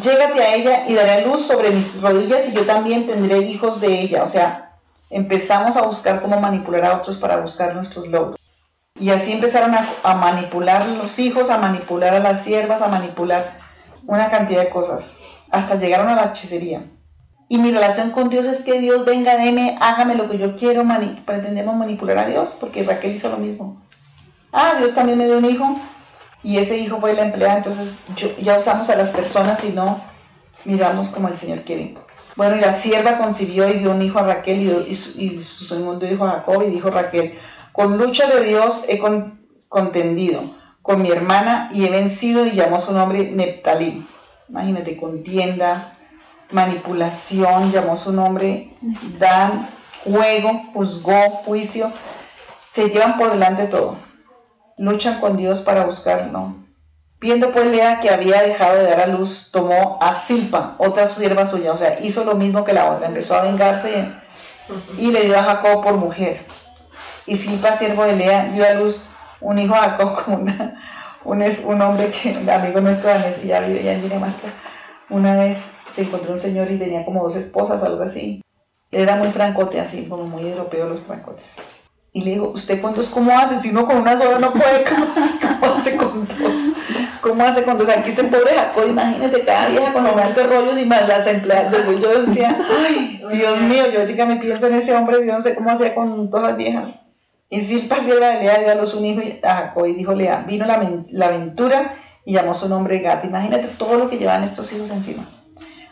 Llégate a ella y daré luz sobre mis rodillas y yo también tendré hijos de ella. O sea, empezamos a buscar cómo manipular a otros para buscar nuestros logros. Y así empezaron a, a manipular los hijos, a manipular a las siervas, a manipular una cantidad de cosas. Hasta llegaron a la hechicería. Y mi relación con Dios es que Dios venga, deme, hágame lo que yo quiero. mani- pretendemos manipular a Dios porque Raquel hizo lo mismo. Ah, Dios también me dio un hijo y ese hijo fue la empleada. Entonces yo- ya usamos a las personas y no miramos como el Señor quiere. Bueno, y la sierva concibió y dio un hijo a Raquel y, su, y su segundo hijo a Jacob y dijo Raquel, con lucha de Dios he con- contendido con mi hermana y he vencido y llamó su nombre Neptalí. Imagínate, contienda, manipulación, llamó su nombre Dan, juego, juzgó, juicio. Se llevan por delante todo. Luchan con Dios para buscarlo. Viendo pues Lea que había dejado de dar a luz, tomó a Silpa, otra sierva suya, o sea, hizo lo mismo que la otra, empezó a vengarse y le dio a Jacob por mujer. Y Silpa, siervo de Lea, dio a luz un hijo a Jacob una, un, un hombre que, amigo nuestro ya vive ya en Dinamarca, una vez se encontró un señor y tenía como dos esposas, algo así. Él era muy francote, así, como muy europeo los francotes. Y le dijo, ¿usted con dos cómo hace? Si uno con una sola no puede, ¿cómo hace, con dos? ¿Cómo hace con dos? Aquí está el pobre Jacob, imagínese, cada vieja con los rollos y más las empleadas. Yo- decía, ay, Dios mío, yo ahorita me pienso en ese hombre, yo no sé cómo hacía con todas las viejas. Y Silpa, sierva de Lea, dio a luz un hijo a Jacob y dijo Lea, vino la, la aventura y llamó su nombre Gat. Imagínate todo lo que llevan estos hijos encima.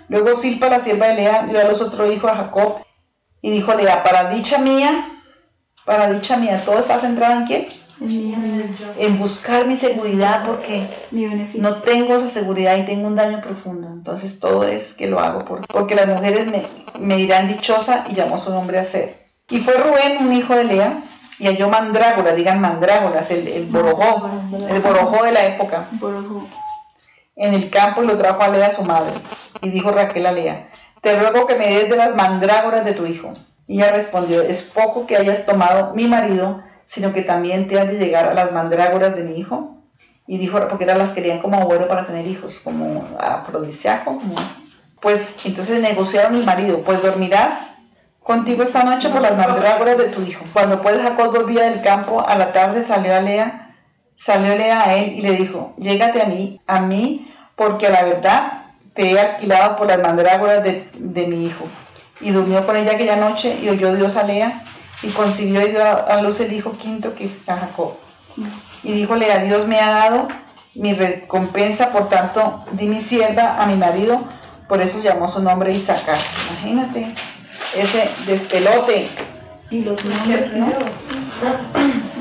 Luego Silpa, la sierva de Lea, dio a luz otro hijo a Jacob Y dijo Lea, para dicha mía, para dicha mía, todo está centrado en qué? En buscar mi seguridad porque Mi no tengo esa seguridad y tengo un daño profundo. Entonces todo es que lo hago por, porque las mujeres me, me dirán dichosa y llamó su nombre a ser. Y fue Rubén, un hijo de Lea, y halló mandrágora, digan mandrágoras, el, el borojó, el borojó de la época. En el campo lo trajo a Lea su madre. Y dijo Raquel a Lea, te ruego que me des de las mandrágoras de tu hijo. Y ella respondió, es poco que hayas tomado mi marido, sino que también te has de llegar a las mandrágoras de mi hijo. Y dijo, porque eran las querían como abuelo para tener hijos, como afrodisíaco, como. Pues entonces negociaron el marido, pues dormirás contigo esta noche por las mandrágoras de tu hijo. Cuando pues Jacob volvía del campo, a la tarde salió a Lea, salió Lea a él y le dijo, llégate a mí, a mí, porque a la verdad te he alquilado por las mandrágoras de, de mi hijo. Y durmió con ella aquella noche y oyó Dios a Lea y concibió y dio a, a luz el hijo quinto que a Jacob. Y dijo Lea, Dios me ha dado mi recompensa, por tanto di mi sierva a mi marido, por eso llamó su nombre Isaacar. Imagínate ese despelote. Y los nombres, ¿no?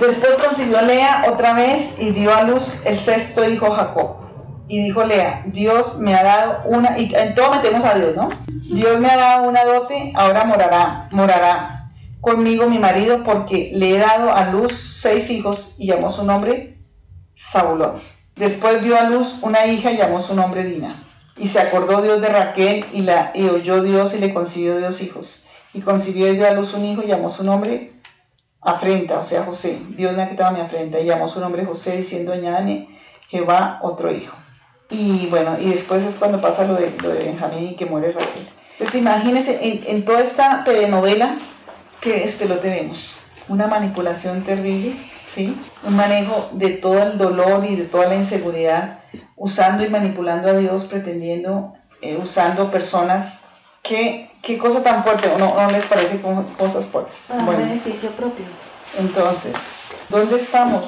Después concibió Lea otra vez y dio a luz el sexto hijo Jacob. Y dijo Lea, Dios me ha dado una, y en todo metemos a Dios, ¿no? Dios me ha dado una dote, ahora morará, morará conmigo mi marido porque le he dado a luz seis hijos y llamó su nombre Saulón. Después dio a luz una hija y llamó su nombre Dina. Y se acordó Dios de Raquel y, la, oyó Dios y le concibió Dios hijos. Y concibió y dio a luz un hijo y llamó su nombre afrenta, o sea, José. Dios me ha quitado mi afrenta y llamó su nombre José, diciendo, añádame Jehová otro hijo. Y bueno, y después es cuando pasa lo de, lo de Benjamín y que muere Raquel. Pues imagínense, en, en toda esta telenovela, que este lo tenemos, una manipulación terrible, ¿sí? Un manejo de todo el dolor y de toda la inseguridad, usando y manipulando a Dios, pretendiendo, eh, usando personas que, qué cosa tan fuerte, ¿o no, no les parece como cosas fuertes? Para Bueno. beneficio propio. Entonces, ¿dónde estamos?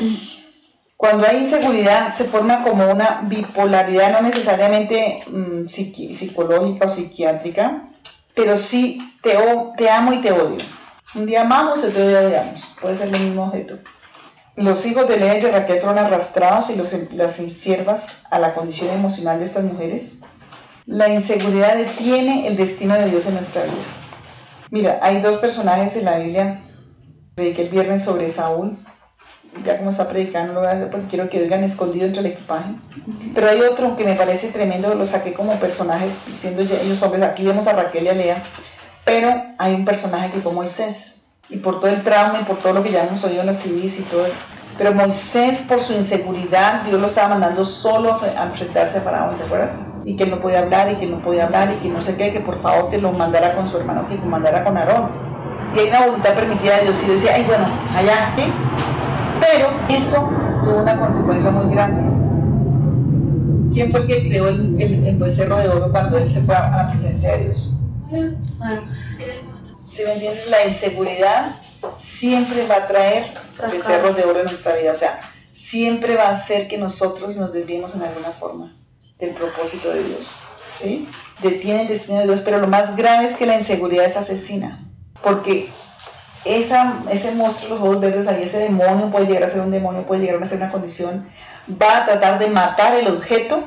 Cuando hay inseguridad se forma como una bipolaridad, no necesariamente mm, psiqui- psicológica o psiquiátrica, pero sí te, te amo y te odio. Un día amamos y otro día odiamos. Puede ser el mismo objeto. Los hijos de Lea y de Raquel fueron arrastrados y los, las siervas a la condición emocional de estas mujeres. La inseguridad detiene el destino de Dios en nuestra vida. Mira, hay dos personajes en la Biblia prediqué el viernes sobre Saúl. Ya como está predicando, lo voy a hacer porque quiero que oigan escondido entre el equipaje. Pero hay otro que me parece tremendo, lo saqué como personajes, siendo ya ellos hombres. Aquí vemos a Raquel y a Lea. Pero hay un personaje que fue Moisés. Y por todo el trauma y por todo lo que ya hemos oído en los CDs y todo. Pero Moisés, por su inseguridad, Dios lo estaba mandando solo a enfrentarse a Faraón, ¿te acuerdas? Y que no podía hablar, y que no podía hablar, y que no sé qué, que por favor que lo mandara con su hermano, que lo mandara con Aarón y hay una voluntad permitida de Dios. Y yo decía, ay, bueno, allá, ¿sí? Pero eso tuvo una consecuencia muy grande. ¿Quién fue el que creó el, el- el becerro de oro cuando él se fue a, a la presencia de Dios? ¿Sí me entiendes? La inseguridad siempre va a traer becerros de oro en nuestra vida. O sea, siempre va a hacer que nosotros nos desviemos en alguna forma del propósito de Dios. ¿Sí? Detiene el destino de Dios, pero lo más grave es que la inseguridad es asesina. Porque esa, ese monstruo, los ojos verdes ahí, ese demonio puede llegar a ser un demonio, puede llegar a ser una condición, va a tratar de matar el objeto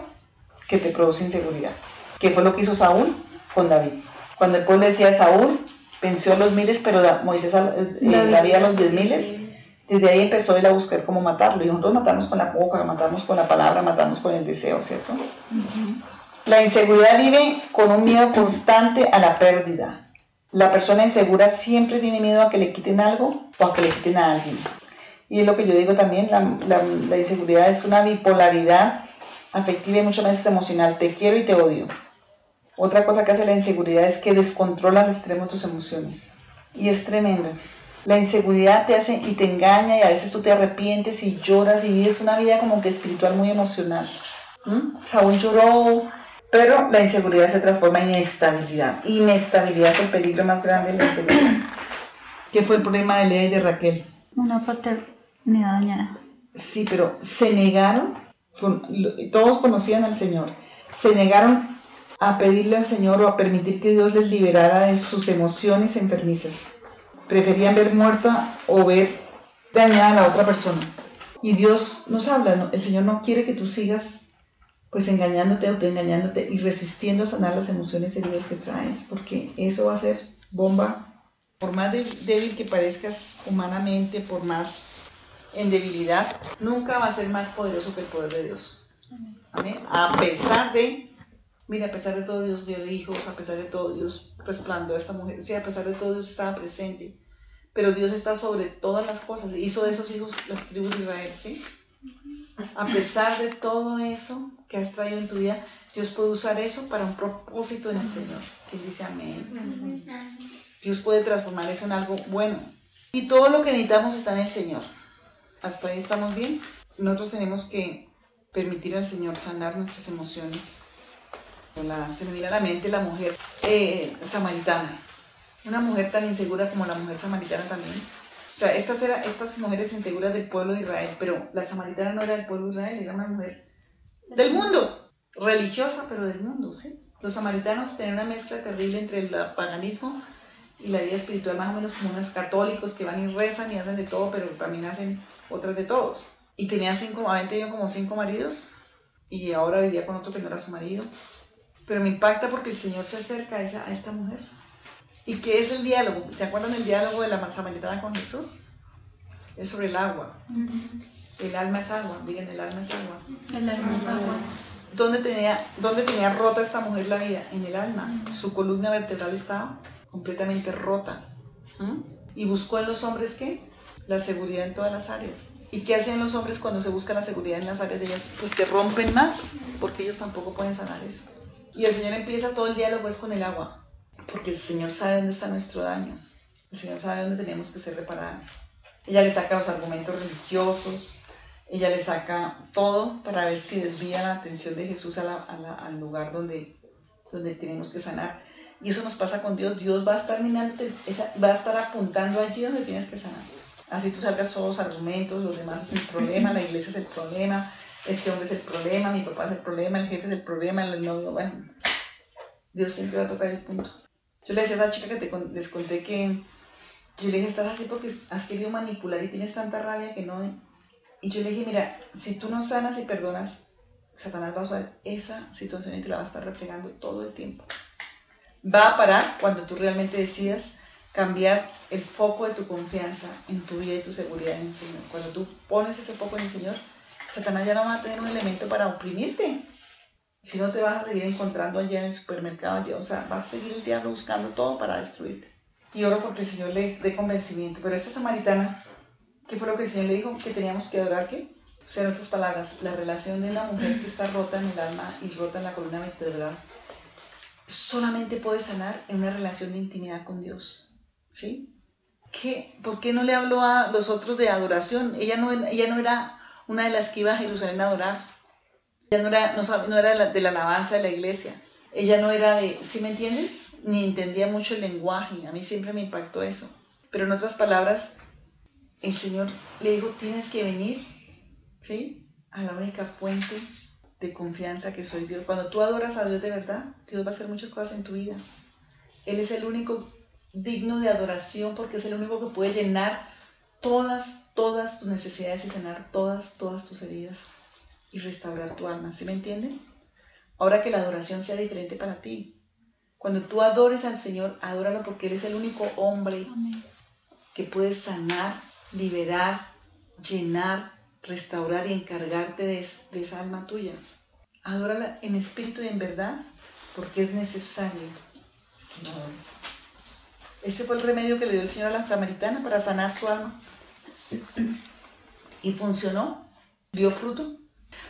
que te produce inseguridad. Que fue lo que hizo Saúl con David. Cuando el pueblo decía Saúl, venció a los miles, pero Moisés eh, David a los diez miles. Desde ahí empezó él a buscar cómo matarlo. Y nosotros matamos con la boca, matamos con la palabra, matamos con el deseo, ¿cierto? La inseguridad vive con un miedo constante a la pérdida. La persona insegura siempre tiene miedo a que le quiten algo o a que le quiten a alguien. Y es lo que yo digo también, la, la- la inseguridad es una bipolaridad afectiva y muchas veces emocional. Te quiero y te odio. Otra cosa que hace la inseguridad es que descontrola al extremo tus emociones. Y es tremendo. La inseguridad te hace y te engaña y a veces tú te arrepientes y lloras y vives una vida como que espiritual muy emocional. ¿Mm? Saúl lloró, pero la inseguridad se transforma en inestabilidad. Inestabilidad es el peligro más grande de la inseguridad. ¿Qué fue el problema de Lea y de Raquel? Una paternidad dañada. Sí, pero se negaron, todos conocían al Señor, se negaron a pedirle al Señor o a permitir que Dios les liberara de sus emociones enfermizas. Preferían ver muerta o ver dañada a la otra persona. Y Dios nos habla, ¿no? el Señor no quiere que tú sigas pues engañándote, autoengañándote y resistiendo a sanar las emociones heridas que traes, porque eso va a ser bomba. Por más débil que parezcas humanamente, por más en debilidad, nunca va a ser más poderoso que el poder de Dios. Amén. A pesar de, mira, a pesar de todo Dios dio hijos, a pesar de todo Dios resplandó a esta mujer, sí, a pesar de todo Dios estaba presente, pero Dios está sobre todas las cosas, hizo de esos hijos las tribus de Israel, ¿sí? A pesar de todo eso que has traído en tu vida, Dios puede usar eso para un propósito en el Señor. Que dice amén. Dios puede transformar eso en algo bueno. Y todo lo que necesitamos está en el Señor. Hasta ahí estamos bien. Nosotros tenemos que permitir al Señor sanar nuestras emociones. Se me viene a la mente la mujer eh, samaritana. Una mujer tan insegura como la mujer samaritana también o sea, estas, eran estas mujeres inseguras del pueblo de Israel, pero la samaritana no era del pueblo de Israel, era una mujer del mundo, religiosa, pero del mundo, ¿sí? Los samaritanos tenían una mezcla terrible entre el paganismo y la vida espiritual, más o menos como unos católicos que van y rezan y hacen de todo, pero también hacen otras de todos. Y tenía cinco, habían tenido como cinco maridos y ahora vivía con otro no era su marido. Pero me impacta porque el Señor se acerca a, esa, a esta mujer ¿Y qué es el diálogo? ¿Se acuerdan del diálogo de la samaritana con Jesús? Es sobre el agua. El alma es agua, digan, el alma es agua. El alma es agua. ¿Dónde tenía, ¿Dónde tenía rota esta mujer la vida? En el alma. Su columna vertebral estaba completamente rota. ¿Y buscó en los hombres qué? La seguridad en todas las áreas. ¿Y qué hacen los hombres cuando se busca la seguridad en las áreas de ellas? Pues te rompen más, porque ellos tampoco pueden sanar eso. Y el Señor empieza todo el diálogo es con el agua porque el Señor sabe dónde está nuestro daño. El Señor sabe dónde tenemos que ser reparadas. Ella le saca los argumentos religiosos, ella le saca todo para ver si desvía la atención de Jesús al lugar donde, donde tenemos que sanar. Y eso nos pasa con Dios. Dios va a estar mirándote, va a estar apuntando allí donde tienes que sanar. Así tú salgas todos los argumentos, los demás es el problema, la iglesia es el problema, este hombre es el problema, mi papá es el problema, el jefe es el problema, el novio, bueno. Dios siempre va a tocar el punto. Yo le decía a esa chica que te les conté que yo le dije, estás así porque has querido manipular y tienes tanta rabia que no. Y yo le dije, mira, si tú no sanas y perdonas, Satanás va a usar esa situación y te la va a estar replegando todo el tiempo. Va a parar cuando tú realmente decidas cambiar el foco de tu confianza en tu vida y tu seguridad en el Señor. Cuando tú pones ese foco en el Señor, Satanás ya no va a tener un elemento para oprimirte. Si no te vas a seguir encontrando allá en el supermercado, o sea, va a seguir el diablo buscando todo para destruirte. Y oro porque el Señor le dé convencimiento. Pero esta samaritana, ¿qué fue lo que el Señor le dijo? Que teníamos que adorar, ¿qué? O sea, en otras palabras, la relación de una mujer que está rota en el alma y rota en la columna vertebral solamente puede sanar en una relación de intimidad con Dios. ¿Sí? ¿Qué? ¿Por qué no le habló a los otros de adoración? Ella no, ella no era una de las que iba a Jerusalén a adorar. Ella no era, no, era de la alabanza de la iglesia. Ella no era de, ¿sí me entiendes? Ni entendía mucho el lenguaje. A mí siempre me impactó eso. Pero en otras palabras, el Señor le dijo, tienes que venir, ¿sí? A la única fuente de confianza que soy Dios. Cuando tú adoras a Dios de verdad, Dios va a hacer muchas cosas en tu vida. Él es el único digno de adoración porque es el único que puede llenar todas, todas tus necesidades y sanar todas, todas tus heridas y restaurar tu alma. ¿Sí me entienden? Ahora que la adoración sea diferente para ti. Cuando tú adores al Señor, adóralo porque Él es el único hombre que puede sanar, liberar, llenar, restaurar y encargarte de, esa alma tuya. Adórala en espíritu y en verdad porque es necesario que adores. Ese fue el remedio que le dio el Señor a la samaritana para sanar su alma. Y funcionó, dio fruto.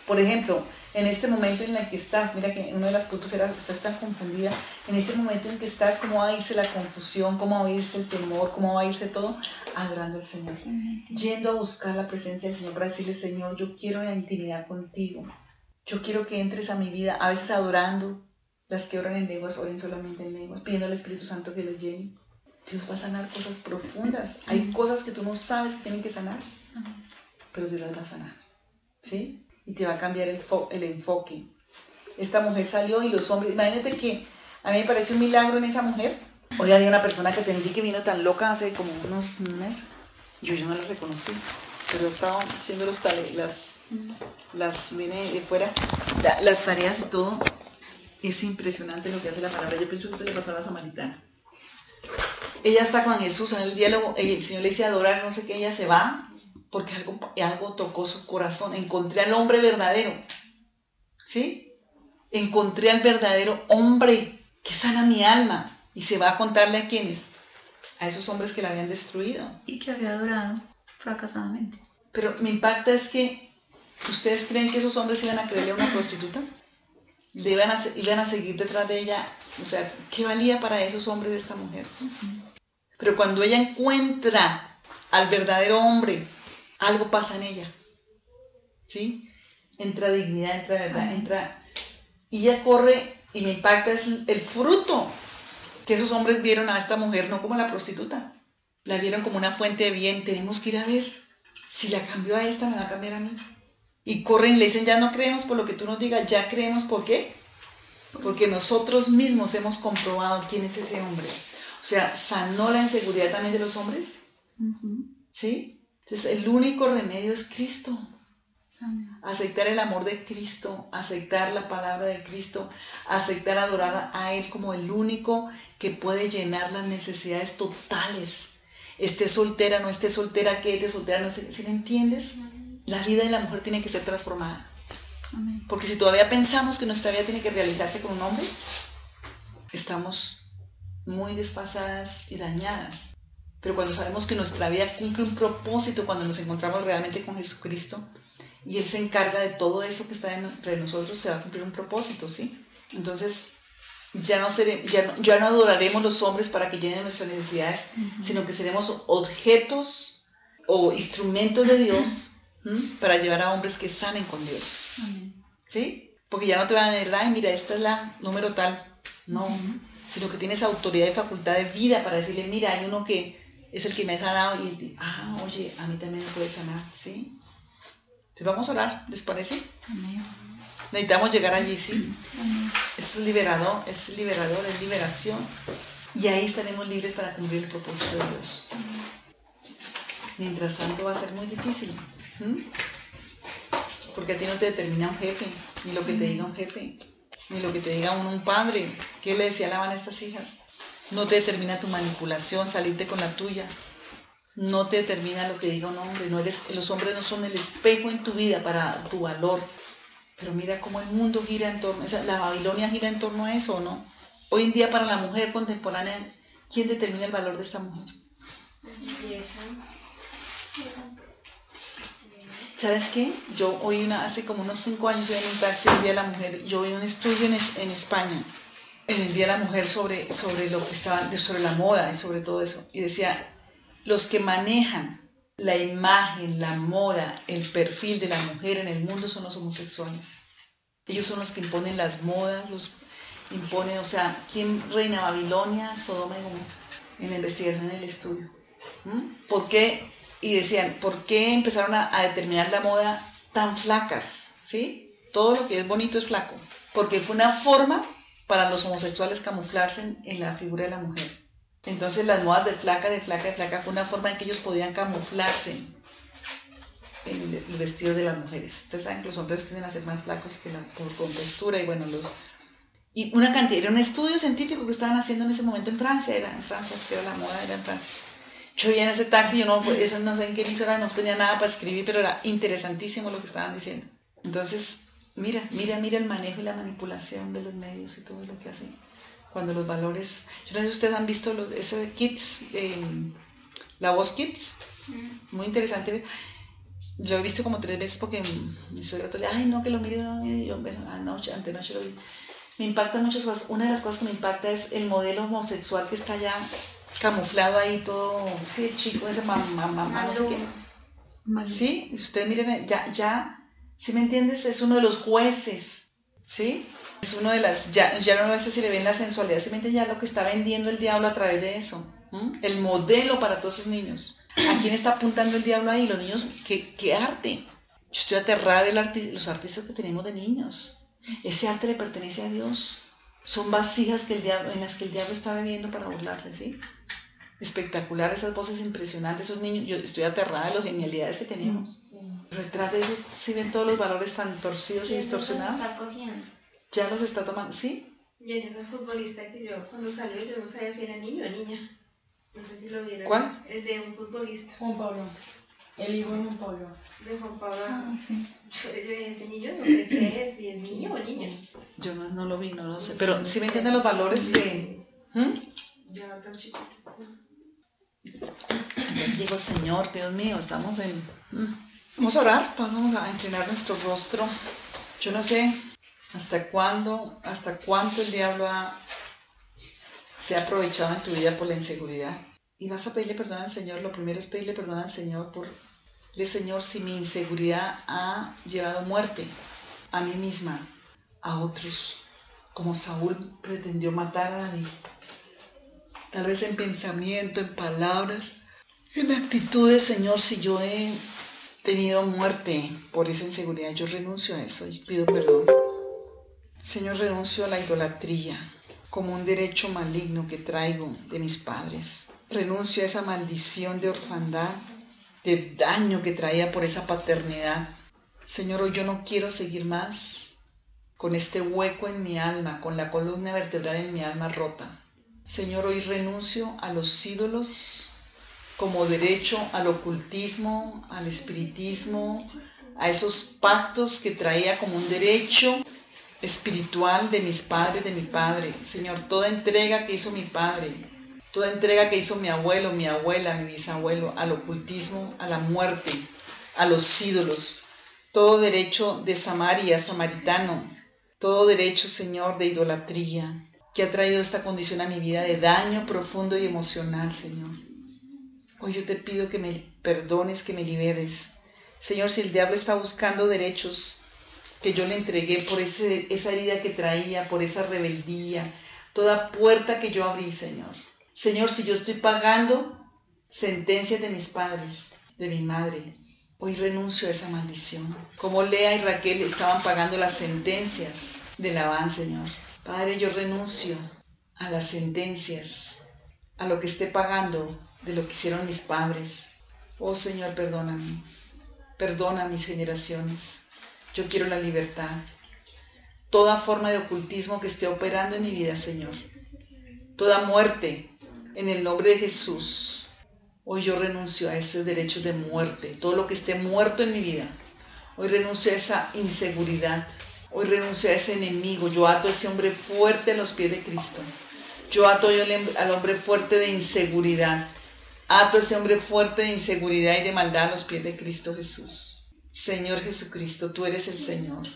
Por ejemplo, en este momento en el que estás, mira que uno de los puntos era estás tan confundida, en este momento en que estás, ¿cómo va a irse la confusión? ¿Cómo va a irse el temor? ¿Cómo va a irse todo? Adorando al Señor. Yendo a buscar la presencia del Señor para decirle, Señor, yo quiero la intimidad contigo. Yo quiero que entres a mi vida, a veces adorando. Las que oran en lenguas, oren solamente en lenguas, pidiendo al Espíritu Santo que los llene. Dios va a sanar cosas profundas. Hay cosas que tú no sabes que tienen que sanar, pero Dios las va a sanar. ¿Sí? y te va a cambiar el, el enfoque. esta mujer salió y los hombres, imagínate que a mí me parece un milagro en esa mujer. Hoy había una persona que atendí que vino tan loca hace como unos meses, yo, yo no la reconocí, pero estaba haciendo los las, las, viene de fuera, la- las tareas y todo. Es impresionante lo que hace la palabra. Yo pienso que se le pasó a la samaritana. Ella está con Jesús en el diálogo, el Señor le dice adorar, no sé qué, ella se va porque algo, algo tocó su corazón. Encontré al hombre verdadero. ¿Sí? Encontré al verdadero hombre que sana mi alma. Y se va a contarle a quienes. A esos hombres que la habían destruido. Y que había adorado fracasadamente. Pero me impacta es que ustedes creen que esos hombres iban a creerle a una prostituta. Le iban a, iban a seguir detrás de ella. O sea, ¿qué valía para esos hombres de esta mujer? Pero cuando ella encuentra al verdadero hombre, algo pasa en ella. ¿Sí? Entra dignidad, entra verdad, entra... Y ella corre y me impacta es el fruto que esos hombres vieron a esta mujer, no como la prostituta. La vieron como una fuente de bien. Tenemos que ir a ver. Si la cambió a esta, me va a cambiar a mí. Y corren y le dicen, ya no creemos por lo que tú nos digas, ya creemos por qué. Porque nosotros mismos hemos comprobado quién es ese hombre. O sea, sanó la inseguridad también de los hombres. ¿Sí? Entonces, el único remedio es Cristo. Aceptar el amor de Cristo, aceptar la palabra de Cristo, aceptar adorar a Él como el único que puede llenar las necesidades totales. Esté soltera, no esté soltera, que esté soltera, no esté, ¿sí me entiendes? La vida de la mujer tiene que ser transformada. Amén. Porque si todavía pensamos que nuestra vida tiene que realizarse con un hombre, estamos muy desfasadas y dañadas. Pero cuando sabemos que nuestra vida cumple un propósito, cuando nos encontramos realmente con Jesucristo, y Él se encarga de todo eso que está entre nosotros, se va a cumplir un propósito, ¿sí? Entonces, ya no, seré, ya no, ya no adoraremos los hombres para que llenen nuestras necesidades, sino que seremos objetos o instrumentos de Dios ¿m? para llevar a hombres que sanen con Dios. Amén. ¿Sí? Porque ya no te van a decir, ay, mira, esta es la número tal. No, sino que tienes autoridad y facultad de vida para decirle, mira, hay uno que es el que me ha sanado y, ah, oye, a mí también me puede sanar, ¿sí? Entonces vamos a orar, ¿les parece? Amén. Necesitamos llegar allí, ¿sí? Amén. Eso es liberador, es liberador, es liberación. Y ahí estaremos libres para cumplir el propósito de Dios. Mientras tanto va a ser muy difícil. Porque a ti no te determina un jefe, ni lo que te diga un jefe, ni lo que te diga un, un padre. ¿Qué le decía Labán a estas hijas? No te determina tu manipulación, salirte con la tuya. No te determina lo que diga un hombre. No eres, los hombres no son el espejo en tu vida para tu valor. Pero mira cómo el mundo gira en torno, esa- la Babilonia gira en torno a eso, ¿o ¿no? Hoy en día para la mujer contemporánea, ¿quién determina el valor de esta mujer? ¿Sabes qué? Yo oí una, hace como unos cinco años, yo en un taxi el Día de la Mujer, yo oí un estudio en, en España, en el Día de la Mujer, sobre, sobre lo que estaban, sobre la moda y sobre todo eso. Y decía, los que manejan la imagen, la moda, el perfil de la mujer en el mundo son los homosexuales. Ellos son los que imponen las modas, los imponen, o sea, ¿quién reina Babilonia, Sodoma y Gomorra? En la investigación, en el estudio. ¿Mm? ¿Por qué? Y decían, ¿por qué empezaron a, determinar la moda tan flacas? ¿Sí? Todo lo que es bonito es flaco. Porque fue una forma para los homosexuales camuflarse en, en la figura de la mujer. Entonces las modas de flaca, de flaca, de flaca fue una forma en que ellos podían camuflarse en el, el vestido de las mujeres. Ustedes saben que los hombres tienden a ser más flacos que la, por compostura y bueno, los... Y una cantidad, era un estudio científico que estaban haciendo en ese momento en Francia, era en Francia, que era la moda, era en Francia. Yo iba en ese taxi, yo no, eso no sé en qué emisora, no tenía nada para escribir, pero era interesantísimo lo que estaban diciendo. Entonces, mira, mira, mira el manejo y la manipulación de los medios y todo lo que hacen. Cuando los valores, yo no sé si ustedes han visto los, ese Kids, eh, la voz Kids, muy interesante. Lo he visto como tres veces porque mi suegra le ay no, que lo mire, no, mire", y yo, bueno, anoche, antenoche lo vi. Me impactan muchas cosas. Una de las cosas que me impacta es el modelo homosexual que está ya camuflado ahí todo, sí, el chico, ese mamá, mamá, no sé qué. Sí, si ustedes miren, ya, ya, si me entiendes, es uno de los jueces, ¿sí? Es uno de las, ya, ya no sé si le ven la sensualidad, si me entiendes, ya lo que está vendiendo el diablo a través de eso, el modelo para todos esos niños. ¿A quién está apuntando el diablo ahí? Los niños, ¿qué, qué arte? Yo estoy aterrada de arti- los artistas que tenemos de niños. Ese arte le pertenece a Dios. Son vasijas que el diablo, en las que el diablo está bebiendo para burlarse, ¿sí? Espectacular, esas voces impresionantes, esos niños. Yo estoy aterrada de las genialidades que tenemos. Detrás de eso, si ven todos los valores tan torcidos y distorsionados, Está cogiendo. ya los está tomando. ¿Sí? Yo era un futbolista que yo cuando salió yo no sabía si era niño o niña. No sé si lo vieron. ¿Cuál? El de un futbolista, Juan Pablo. El hijo de Juan Pablo. de Juan Pablo. Ah, sí. Yo, ese niño no sé qué es, si es niño o niña. Yo no, no lo vi, no lo sé. Pero sí me entienden los valores de... ¿Mm? Yo no tan chiquito. Entonces digo, Señor, Dios mío, estamos en... Mm. Vamos a orar, vamos a entrenar nuestro rostro. Yo no sé hasta cuándo, hasta cuánto el diablo ha- se ha aprovechado en tu vida por la inseguridad. Y vas a pedirle perdón al Señor. Lo primero es pedirle perdón al Señor por... Dile, Señor, si mi inseguridad ha llevado muerte a mí misma, a otros, como Saúl pretendió matar a David tal vez en pensamiento, en palabras, en actitudes, Señor, si yo he tenido muerte por esa inseguridad, yo renuncio a eso y pido perdón. Señor, renuncio a la idolatría como un derecho maligno que traigo de mis padres. Renuncio a esa maldición de orfandad, de daño que traía por esa paternidad. Señor, hoy yo no quiero seguir más con este hueco en mi alma, con la columna vertebral en mi alma rota. Señor, hoy renuncio a los ídolos como derecho al ocultismo, al espiritismo, a esos pactos que traía como un derecho espiritual de mis padres, de mi padre. Señor, toda entrega que hizo mi padre, toda entrega que hizo mi abuelo, mi abuela, mi bisabuelo, al ocultismo, a la muerte, a los ídolos, todo derecho de Samaria, samaritano, todo derecho, Señor, de idolatría, que ha traído esta condición a mi vida de daño profundo y emocional, Señor. Hoy yo te pido que me perdones, que me liberes. Señor, si el diablo está buscando derechos que yo le entregué por ese, esa herida que traía, por esa rebeldía, toda puerta que yo abrí, Señor. Señor, si yo estoy pagando sentencias de mis padres, de mi madre, hoy renuncio a esa maldición. Como Lea y Raquel estaban pagando las sentencias de Labán, Señor. Padre, yo renuncio a las sentencias, a lo que esté pagando de lo que hicieron mis padres. Oh Señor, perdóname. Perdona mis generaciones. Yo quiero la libertad. Toda forma de ocultismo que esté operando en mi vida, Señor. Toda muerte, en el nombre de Jesús. Hoy yo renuncio a ese derecho de muerte. Todo lo que esté muerto en mi vida. Hoy renuncio a esa inseguridad. Hoy renuncio a ese enemigo. Yo ato a ese hombre fuerte a los pies de Cristo. Yo ato al hombre fuerte de inseguridad. Ato a ese hombre fuerte de inseguridad y de maldad a los pies de Cristo Jesús. Señor Jesucristo, tú eres el Señor.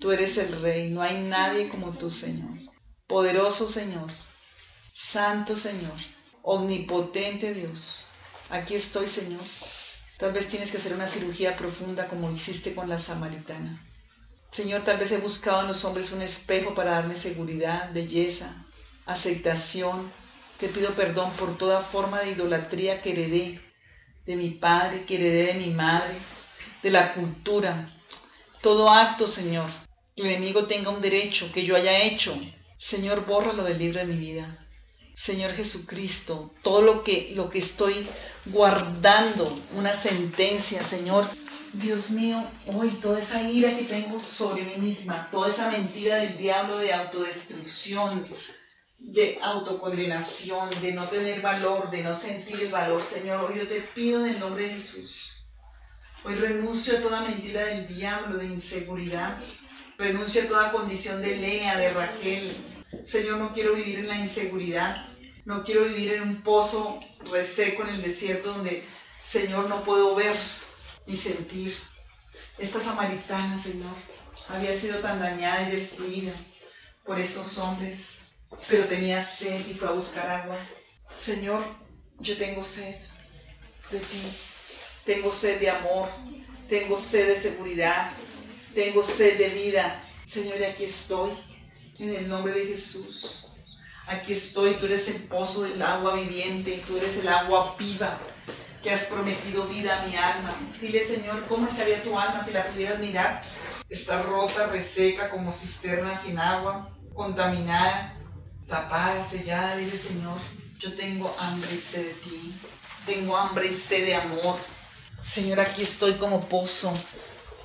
Tú eres el Rey. No hay nadie como tú, Señor. Poderoso Señor. Santo Señor. Omnipotente Dios. Aquí estoy, Señor. Tal vez tienes que hacer una cirugía profunda como hiciste con la samaritana. Señor, tal vez he buscado en los hombres un espejo para darme seguridad, belleza, aceptación. Te pido perdón por toda forma de idolatría que heredé de mi padre, que heredé de mi madre, de la cultura. Todo acto, Señor, que el enemigo tenga un derecho, que yo haya hecho. Señor, bórralo del libro de mi vida. Señor Jesucristo, todo lo que, lo que estoy guardando, una sentencia, Señor, Dios mío, hoy toda esa ira que tengo sobre mí misma, toda esa mentira del diablo de autodestrucción, de autocondenación, de no tener valor, de no sentir el valor, Señor, hoy yo te pido en el nombre de Jesús. Hoy renuncio a toda mentira del diablo, de inseguridad, renuncio a toda condición de Lea, de Raquel. Señor, no quiero vivir en la inseguridad, no quiero vivir en un pozo reseco en el desierto donde, Señor, no puedo ver y sentir. Esta samaritana, Señor, había sido tan dañada y destruida por estos hombres, pero tenía sed y fue a buscar agua. Señor, yo tengo sed de ti, tengo sed de amor, tengo sed de seguridad, tengo sed de vida. Señor, y aquí estoy, en el nombre de Jesús. Aquí estoy, tú eres el pozo del agua viviente, tú eres el agua viva que has prometido vida a mi alma. Dile, Señor, ¿cómo estaría tu alma si la pudieras mirar? está rota, reseca, como cisterna sin agua, contaminada, tapada, sellada. Dile, Señor, yo tengo hambre y sed de ti. Tengo hambre y sed de amor. Señor, aquí estoy como pozo.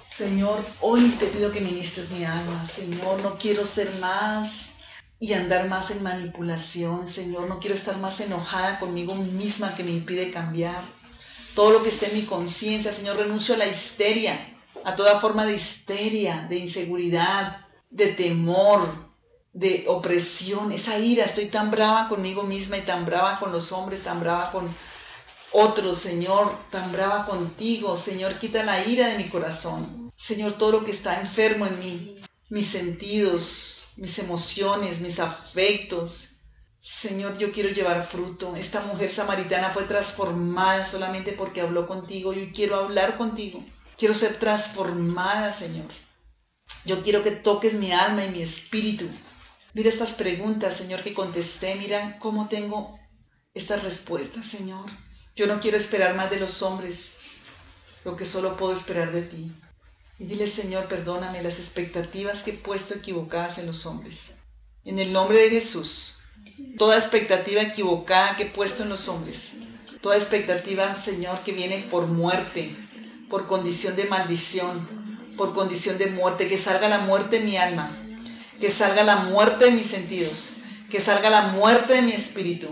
Señor, hoy te pido que ministres mi alma. Señor, no quiero ser más y andar más en manipulación. Señor, no quiero estar más enojada conmigo misma que me impide cambiar. Todo lo que esté en mi conciencia, Señor, renuncio a la histeria, a toda forma de histeria, de inseguridad, de temor, de opresión, esa ira. Estoy tan brava conmigo misma y tan brava con los hombres, tan brava con otros, Señor, tan brava contigo. Señor, quita la ira de mi corazón. Señor, todo lo que está enfermo en mí, mis sentidos, mis emociones, mis afectos. Señor, yo quiero llevar fruto. Esta mujer samaritana fue transformada solamente porque habló contigo. Yo quiero hablar contigo. Quiero ser transformada, Señor. Yo quiero que toques mi alma y mi espíritu. Mira estas preguntas, Señor, que contesté. Mira cómo tengo estas respuestas, Señor. Yo no quiero esperar más de los hombres lo que solo puedo esperar de ti. Y dile, Señor, perdóname las expectativas que he puesto equivocadas en los hombres. En el nombre de Jesús, toda expectativa equivocada que he puesto en los hombres, toda expectativa, Señor, que viene por muerte, por condición de maldición, por condición de muerte, que salga la muerte en mi alma, que salga la muerte en mis sentidos, que salga la muerte de mi espíritu,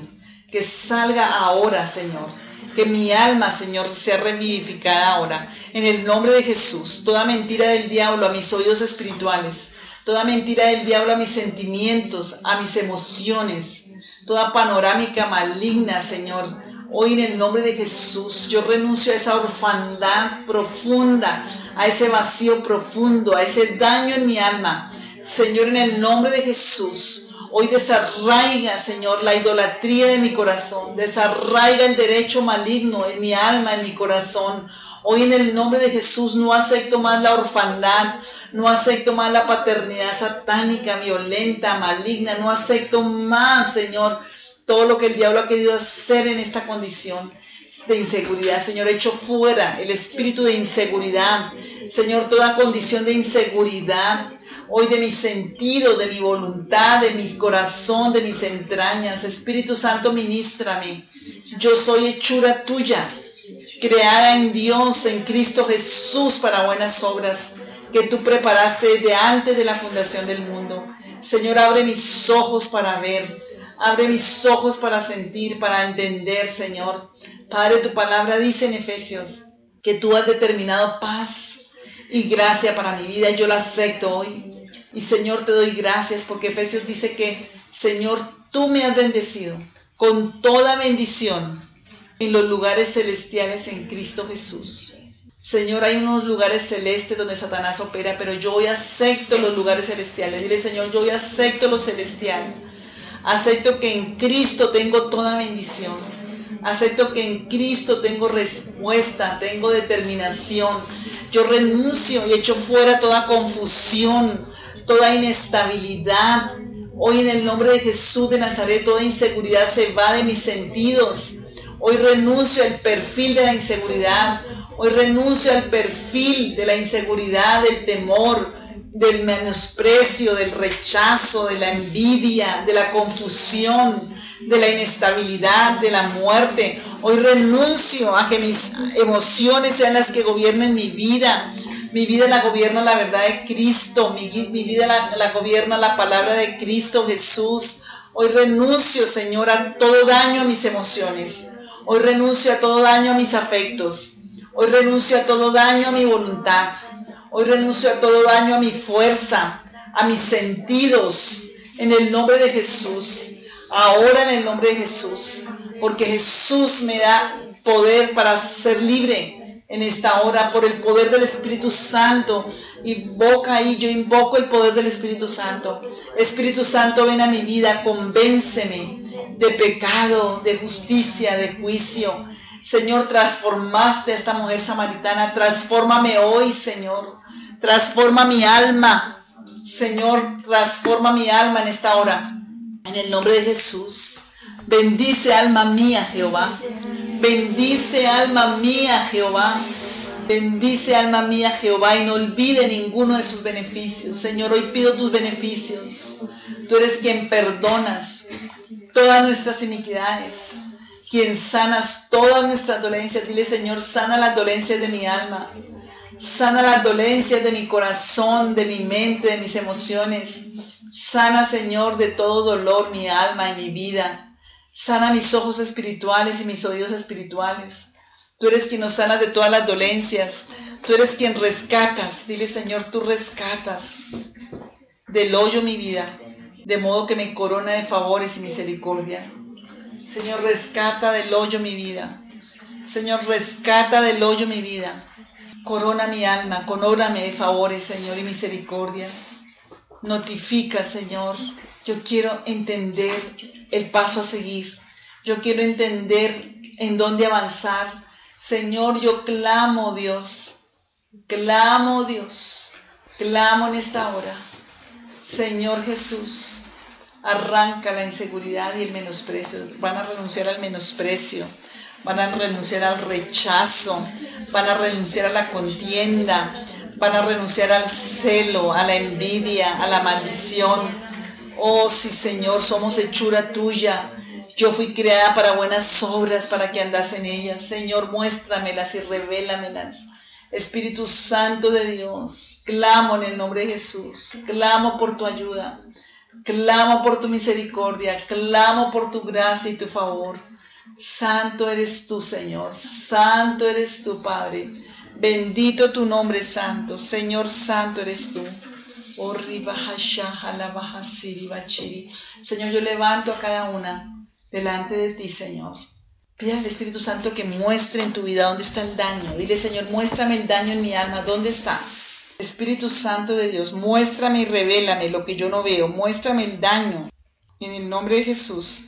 que salga ahora, Señor, que mi alma, Señor, sea revivificada ahora. En el nombre de Jesús, toda mentira del diablo a mis oídos espirituales, toda mentira del diablo a mis sentimientos, a mis emociones, toda panorámica maligna, Señor. Hoy en el nombre de Jesús yo renuncio a esa orfandad profunda, a ese vacío profundo, a ese daño en mi alma. Señor, en el nombre de Jesús, Hoy desarraiga, Señor, la idolatría de mi corazón. Desarraiga el derecho maligno en mi alma, en mi corazón. Hoy en el nombre de Jesús no acepto más la orfandad, no acepto más la paternidad satánica, violenta, maligna, no acepto más, Señor, todo lo que el diablo ha querido hacer en esta condición de inseguridad. Señor, echo fuera el espíritu de inseguridad. Señor, toda condición de inseguridad hoy de mis sentidos, de mi voluntad, de mi corazón, de mis entrañas. Espíritu Santo, ministrame. Yo soy hechura tuya, creada en Dios, en Cristo Jesús, para buenas obras que tú preparaste desde antes de la fundación del mundo. Señor, abre mis ojos para ver, abre mis ojos para sentir, para entender, Señor. Padre, tu palabra dice en Efesios que tú has determinado paz y gracia para mi vida yo la acepto hoy. Y Señor, te doy gracias porque Efesios dice que, Señor, tú me has bendecido con toda bendición en los lugares celestiales en Cristo Jesús. Señor, hay unos lugares celestes donde Satanás opera, pero yo hoy acepto los lugares celestiales. Dile, Señor, yo hoy acepto lo celestial. Acepto que en Cristo tengo toda bendición. Acepto que en Cristo tengo respuesta, tengo determinación. Yo renuncio y echo fuera toda confusión, toda inestabilidad. Hoy en el nombre de Jesús de Nazaret, toda inseguridad se va de mis sentidos. Hoy renuncio al perfil de la inseguridad. Hoy renuncio al perfil de la inseguridad, del temor, del menosprecio, del rechazo, de la envidia, de la confusión, de la inestabilidad, de la muerte. Hoy renuncio a que mis emociones sean las que gobiernen mi vida. Mi vida la gobierna la verdad de Cristo. Mi, vida la, la gobierna la palabra de Cristo Jesús. Hoy renuncio, Señor, a todo daño a mis emociones. Hoy renuncio a todo daño a mis afectos. Hoy renuncio a todo daño a mi voluntad. Hoy renuncio a todo daño a mi fuerza, a mis sentidos. En el nombre de Jesús. Ahora en el nombre de Jesús. Porque Jesús me da poder para ser libre en esta hora por el poder del Espíritu Santo. Invoca ahí, yo invoco el poder del Espíritu Santo. Espíritu Santo, ven a mi vida, convénceme de pecado, de justicia, de juicio. Señor, transformaste a esta mujer samaritana, transfórmame hoy, Señor. Transforma mi alma. Señor, transforma mi alma en esta hora. En el nombre de Jesús. Bendice alma mía, Jehová. Bendice alma mía, Jehová. Bendice alma mía Jehová y no olvide ninguno de sus beneficios. Señor, hoy pido tus beneficios. Tú eres quien perdonas todas nuestras iniquidades, quien sanas todas nuestras dolencias. Dile, Señor, sana las dolencias de mi alma. Sana las dolencias de mi corazón, de mi mente, de mis emociones. Sana, Señor, de todo dolor mi alma y mi vida. Sana mis ojos espirituales y mis oídos espirituales. Tú eres quien nos sana de todas las dolencias. Tú eres quien rescatas. Dile, Señor, tú rescatas del hoyo mi vida, de modo que me corona de favores y misericordia. Señor, rescata del hoyo mi vida. Señor, rescata del hoyo mi vida. Corona mi alma, coróname de favores, Señor, y misericordia. Notifica, Señor. Yo quiero entender el paso a seguir. Yo quiero entender en dónde avanzar. Señor, yo clamo, Dios, clamo, Dios, clamo en esta hora. Señor Jesús, arranca la inseguridad y el menosprecio. Van a renunciar al menosprecio, van a renunciar al rechazo, van a renunciar a la contienda, van a renunciar al celo, a la envidia, a la maldición. Oh, sí, Señor, somos hechura tuya. Yo fui creada para buenas obras, para que andas en ellas. Señor, muéstramelas y revélamelas. Espíritu Santo de Dios, clamo en el nombre de Jesús, clamo por tu ayuda, clamo por tu misericordia, clamo por tu gracia y tu favor. Santo eres tú, Señor, santo eres tú, Padre. Bendito tu nombre, Santo. Señor, Santo eres tú. Señor, yo levanto a cada una delante de ti, Señor. Pide al Espíritu Santo que muestre en tu vida dónde está el daño. Dile, Señor, muéstrame el daño en mi alma. ¿Dónde está? Espíritu Santo de Dios, muéstrame y revélame lo que yo no veo. Muéstrame el daño. En el nombre de Jesús.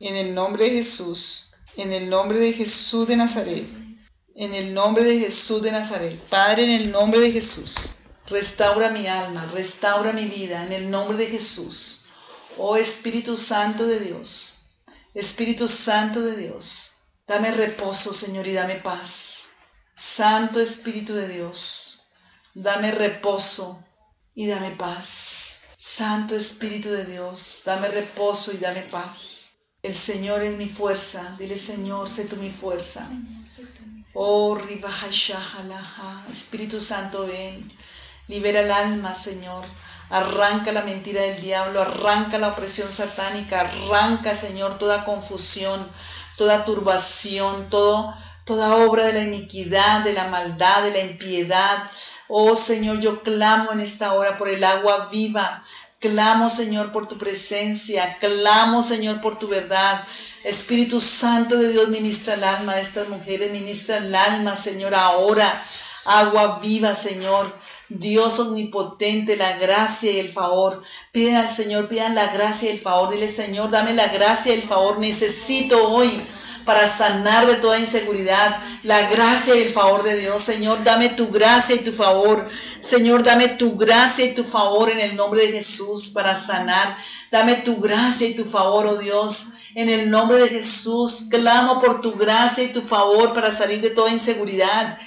En el nombre de Jesús. En el nombre de Jesús de Nazaret. En el nombre de Jesús de Nazaret. Padre, en el nombre de Jesús. Restaura mi alma, restaura mi vida. En el nombre de Jesús. Oh Espíritu Santo de Dios. Espíritu Santo de Dios, dame reposo, Señor, y dame paz. Santo Espíritu de Dios, dame reposo y dame paz. Santo Espíritu de Dios, dame reposo y dame paz. El Señor es mi fuerza. Dile, Señor, sé tú mi fuerza. Oh, Espíritu Santo, ven. Libera el alma, Señor. Arranca la mentira del diablo, arranca la opresión satánica, arranca, Señor, toda confusión, toda turbación, todo, toda obra de la iniquidad, de la maldad, de la impiedad. Oh Señor, yo clamo en esta hora por el agua viva. Clamo, Señor, por tu presencia. Clamo, Señor, por tu verdad. Espíritu Santo de Dios, ministra el alma de estas mujeres, ministra el alma, Señor, ahora. Agua viva, Señor. Dios omnipotente, la gracia y el favor. Piden al Señor, pidan la gracia y el favor. Dile, Señor, dame la gracia y el favor. Necesito hoy para sanar de toda inseguridad la gracia y el favor de Dios. Señor, dame tu gracia y tu favor. Señor, dame tu gracia y tu favor en el nombre de Jesús para sanar. Dame tu gracia y tu favor, oh Dios. En el nombre de Jesús, clamo por tu gracia y tu favor para salir de toda inseguridad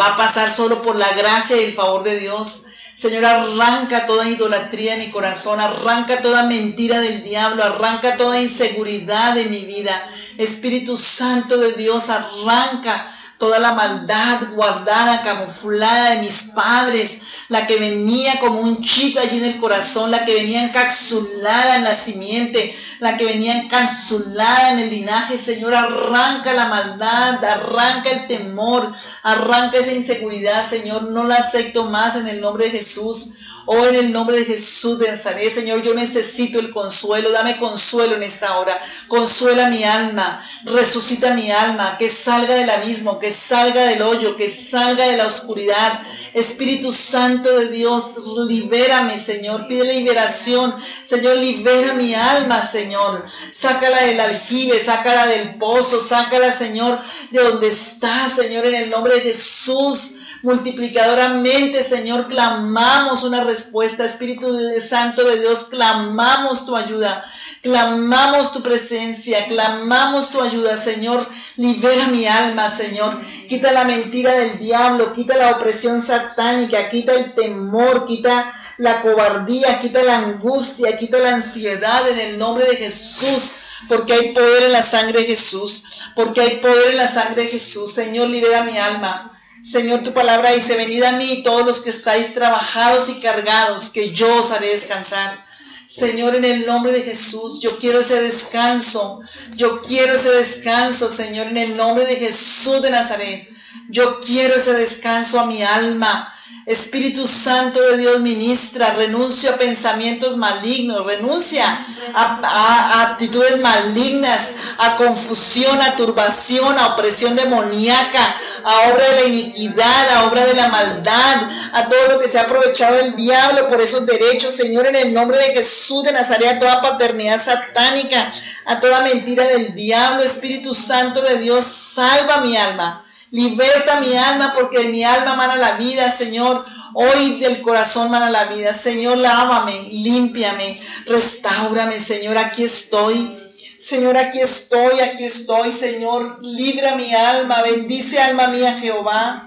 va a pasar solo por la gracia y el favor de Dios. Señor, arranca toda idolatría en mi corazón, arranca toda mentira del diablo, arranca toda inseguridad de mi vida. Espíritu Santo de Dios, arranca toda la maldad guardada, camuflada de mis padres, la que venía como un chip allí en el corazón, la que venía encapsulada en la simiente, la que venía encapsulada en el linaje. Señor, arranca la maldad, arranca el temor, arranca esa inseguridad, Señor. No la acepto más en el nombre de Jesús. Oh, en el nombre de Jesús de Nazaret, Señor, yo necesito el consuelo. Dame consuelo en esta hora. Consuela mi alma. Resucita mi alma. Que salga del abismo, que salga del hoyo, que salga de la oscuridad. Espíritu Santo de Dios, libérame, Señor. Pide liberación. Señor, libera mi alma, Señor. Sácala del aljibe, sácala del pozo, sácala, Señor, de donde está, Señor, en el nombre de Jesús multiplicadoramente, Señor, clamamos una respuesta. Espíritu Santo de Dios, clamamos tu ayuda, clamamos tu presencia, clamamos tu ayuda, Señor. Libera mi alma, Señor. Quita la mentira del diablo, quita la opresión satánica, quita el temor, quita la cobardía, quita la angustia, quita la ansiedad en el nombre de Jesús, porque hay poder en la sangre de Jesús, porque hay poder en la sangre de Jesús. Señor, libera mi alma. Señor, tu palabra dice, venid a mí todos los que estáis trabajados y cargados, que yo os haré descansar. Señor, en el nombre de Jesús, yo quiero ese descanso, yo quiero ese descanso, Señor, en el nombre de Jesús de Nazaret. Yo quiero ese descanso a mi alma. Espíritu Santo de Dios ministra, renuncia a pensamientos malignos, renuncia a, a, actitudes malignas, a confusión, a turbación, a opresión demoníaca, a obra de la iniquidad, a obra de la maldad, a todo lo que se ha aprovechado el diablo por esos derechos, Señor, en el nombre de Jesús de Nazaret, a toda paternidad satánica, a toda mentira del diablo, Espíritu Santo de Dios, salva mi alma. Liberta mi alma porque de mi alma mana la vida, Señor. Hoy del corazón mana la vida. Señor, lávame, límpiame, restaurame, Señor. Aquí estoy. Señor, aquí estoy, aquí estoy, Señor. Libra mi alma. Bendice alma mía, Jehová.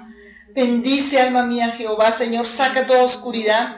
Bendice alma mía, Jehová. Señor, saca toda oscuridad.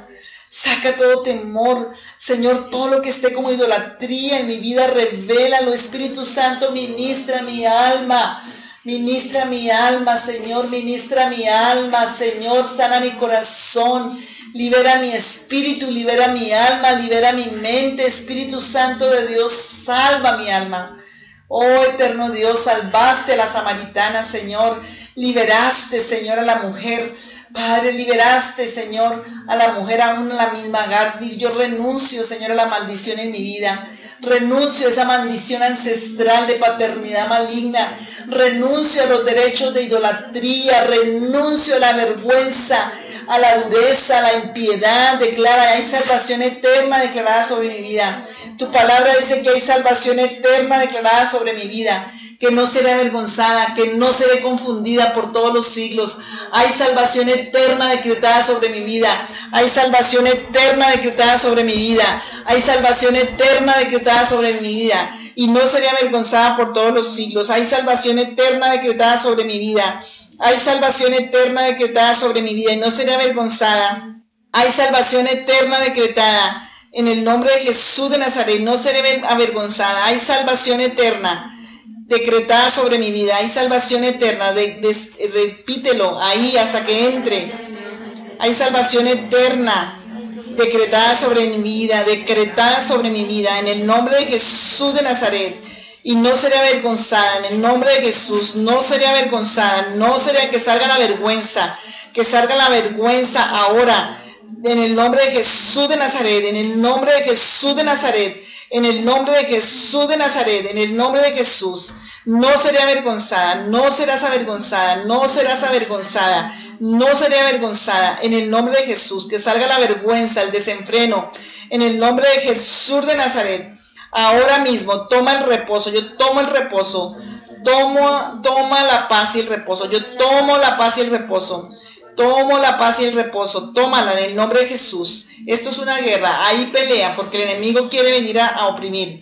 Saca todo temor, Señor, todo lo que esté como idolatría en mi vida, revélalo, Espíritu Santo, ministra mi alma. Ministra mi alma, Señor, ministra mi alma, Señor, sana mi corazón, libera mi espíritu, libera mi alma, libera mi mente, Espíritu Santo de Dios, salva mi alma. Oh eterno Dios, salvaste a la samaritana, Señor, liberaste, Señor, a la mujer. Padre, liberaste, Señor, a la mujer aún en la misma Gardi. Yo renuncio, Señor, a la maldición en mi vida. Renuncio a esa maldición ancestral de paternidad maligna. Renuncio a los derechos de idolatría. Renuncio a la vergüenza, a la dureza, a la impiedad. Declara, hay salvación eterna declarada sobre mi vida. Tu palabra dice que hay salvación eterna declarada sobre mi vida que no seré avergonzada, que no seré confundida por todos los siglos. Hay salvación eterna decretada sobre mi vida. Hay salvación eterna decretada sobre mi vida. Hay salvación eterna decretada sobre mi vida. Y no seré avergonzada por todos los siglos. Hay salvación eterna decretada sobre mi vida. Hay salvación eterna decretada sobre mi vida y no seré avergonzada. Hay salvación eterna decretada. En el nombre de Jesús de Nazaret no seré avergonzada. Hay salvación eterna decretada sobre mi vida. Hay salvación eterna. De, repítelo ahí hasta que entre. Hay salvación eterna decretada sobre mi vida, decretada sobre mi vida, en el nombre de Jesús de Nazaret. Y no seré avergonzada, en el nombre de Jesús, no seré avergonzada, no seré que salga la vergüenza, que salga la vergüenza ahora, en el nombre de Jesús de Nazaret, en el nombre de Jesús de Nazaret, en el nombre de Jesús de Nazaret, en el nombre de Jesús. No seré avergonzada, no serás avergonzada, no serás avergonzada, no seré avergonzada, en el nombre de Jesús. Que salga la vergüenza, el desenfreno, en el nombre de Jesús de Nazaret. Ahora mismo, toma el reposo, yo tomo el reposo, tomo, toma la paz y el reposo, yo tomo la paz y el reposo. Tomo la paz y el reposo, tómala en el nombre de Jesús. Esto es una guerra, ahí pelea porque el enemigo quiere venir a, a oprimir.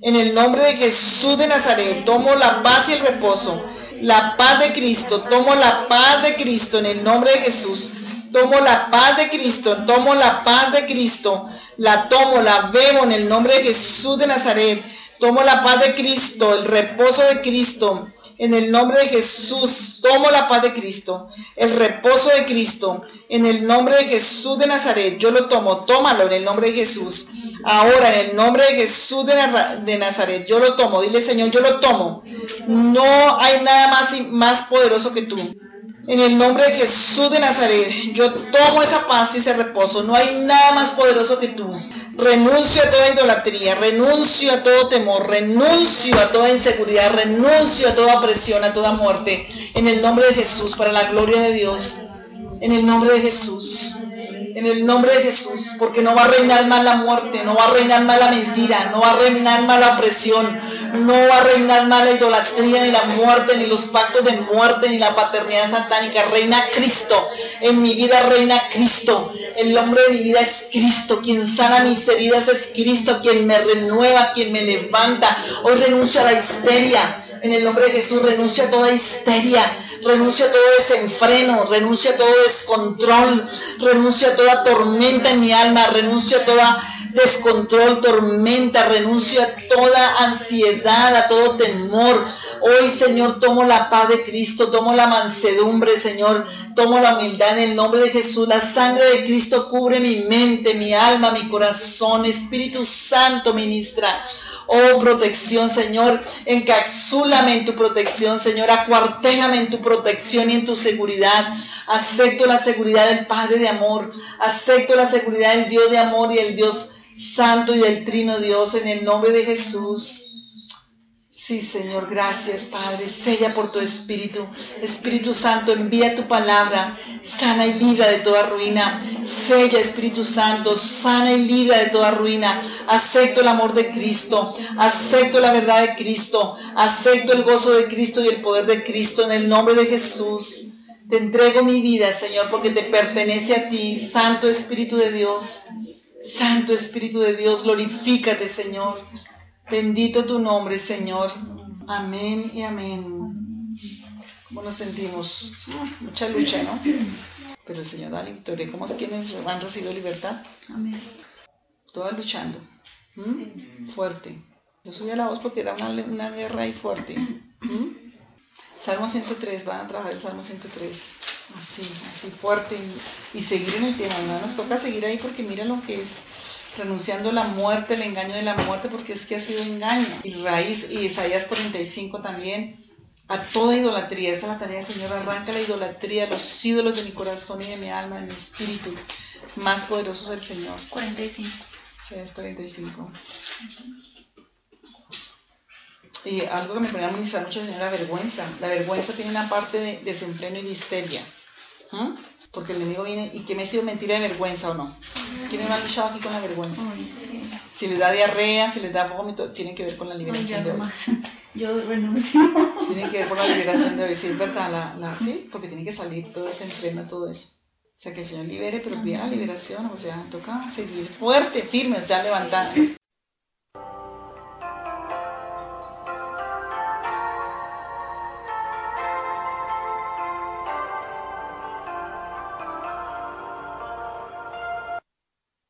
En el nombre de Jesús de Nazaret, tomo la paz y el reposo. La paz de Cristo, tomo la paz de Cristo en el nombre de Jesús. Tomo la paz de Cristo, tomo la paz de Cristo. La tomo, la bebo en el nombre de Jesús de Nazaret. Tomo la paz de Cristo, el reposo de Cristo. En el nombre de Jesús, tomo la paz de Cristo, el reposo de Cristo. En el nombre de Jesús de Nazaret, yo lo tomo, tómalo en el nombre de Jesús. Ahora, en el nombre de Jesús de, Nazaret, yo lo tomo. Dile, Señor, yo lo tomo. No hay nada más, más poderoso que tú. En el nombre de Jesús de Nazaret, yo tomo esa paz y ese reposo. No hay nada más poderoso que tú. Renuncio a toda idolatría, renuncio a todo temor, renuncio a toda inseguridad, renuncio a toda opresión, a toda muerte. En el nombre de Jesús, para la gloria de Dios. En el nombre de Jesús. En el nombre de Jesús, porque no va a reinar más la muerte, no va a reinar más la mentira, no va a reinar más la opresión, No va a reinar más la idolatría, ni la muerte, ni los pactos de muerte, ni la paternidad satánica. Reina Cristo. En mi vida reina Cristo. El hombre de mi vida es Cristo. Quien sana mis heridas es Cristo. Quien me renueva, quien me levanta. Hoy renuncio a la histeria. En el nombre de Jesús renuncio a toda histeria. Renuncio a todo desenfreno. Renuncio a todo descontrol. Renuncio a toda tormenta en mi alma. Renuncio a toda descontrol, tormenta, renuncio a toda ansiedad, a todo temor. Hoy, Señor, tomo la paz de Cristo, tomo la mansedumbre, Señor, tomo la humildad en el nombre de Jesús. La sangre de Cristo cubre mi mente, mi alma, mi corazón. Espíritu Santo ministra. Oh, protección, Señor, encapsúlame en tu protección, Señor, acuartéjame en tu protección y en tu seguridad. Acepto la seguridad del Padre de amor, acepto la seguridad del Dios de amor y el Dios santo y del trino Dios en el nombre de Jesús. Sí, Señor, gracias, Padre. Sella por tu Espíritu. Espíritu Santo, envía tu palabra, sana y libra de toda ruina. Sella, Espíritu Santo, sana y libra de toda ruina. Acepto el amor de Cristo, acepto la verdad de Cristo, acepto el gozo de Cristo y el poder de Cristo en el nombre de Jesús. Te entrego mi vida, Señor, porque te pertenece a ti, Santo Espíritu de Dios. Santo Espíritu de Dios, glorifícate, Señor. Bendito tu nombre, Señor. Amén y amén. ¿Cómo nos sentimos? Mucha lucha, ¿no? Pero el Señor da la victoria. ¿Cómo es quienes han recibido libertad? Amén. Todas luchando. ¿Mm? Fuerte. Yo subí a la voz porque era una, una guerra ahí fuerte. ¿Mm? Salmo 103, van a trabajar el Salmo 103. Así, así fuerte. Y, y seguir en el tema. ¿no? Nos toca seguir ahí porque mira lo que es renunciando a la muerte, el engaño de la muerte, porque es que ha sido engaño. Y raíz, y Isaías 45 también, a toda idolatría. Esta es la tarea, Señor, arranca la idolatría, los ídolos de mi corazón y de mi alma, de mi espíritu. Más poderosos el Señor. 45. Isaías 45. Y algo que me ponía a ministrar mucho, Señor, la vergüenza. La vergüenza tiene una parte de desempleno y de histeria. ¿Mm? Porque el enemigo viene y que metió mentira de vergüenza o no. ¿Quiénes no han luchado aquí con la vergüenza? Sí. Si les da diarrea, si les da vómito, tiene que ver con la Ay, liberación de hoy. más. Yo renuncio. Tiene que ver con la liberación de hoy, sí, es verdad, la, la- sí, porque tiene que salir todo ese entreno, todo eso. O sea, que el Señor libere, pero pida la liberación, o sea, toca seguir fuerte, firme, ya levantar.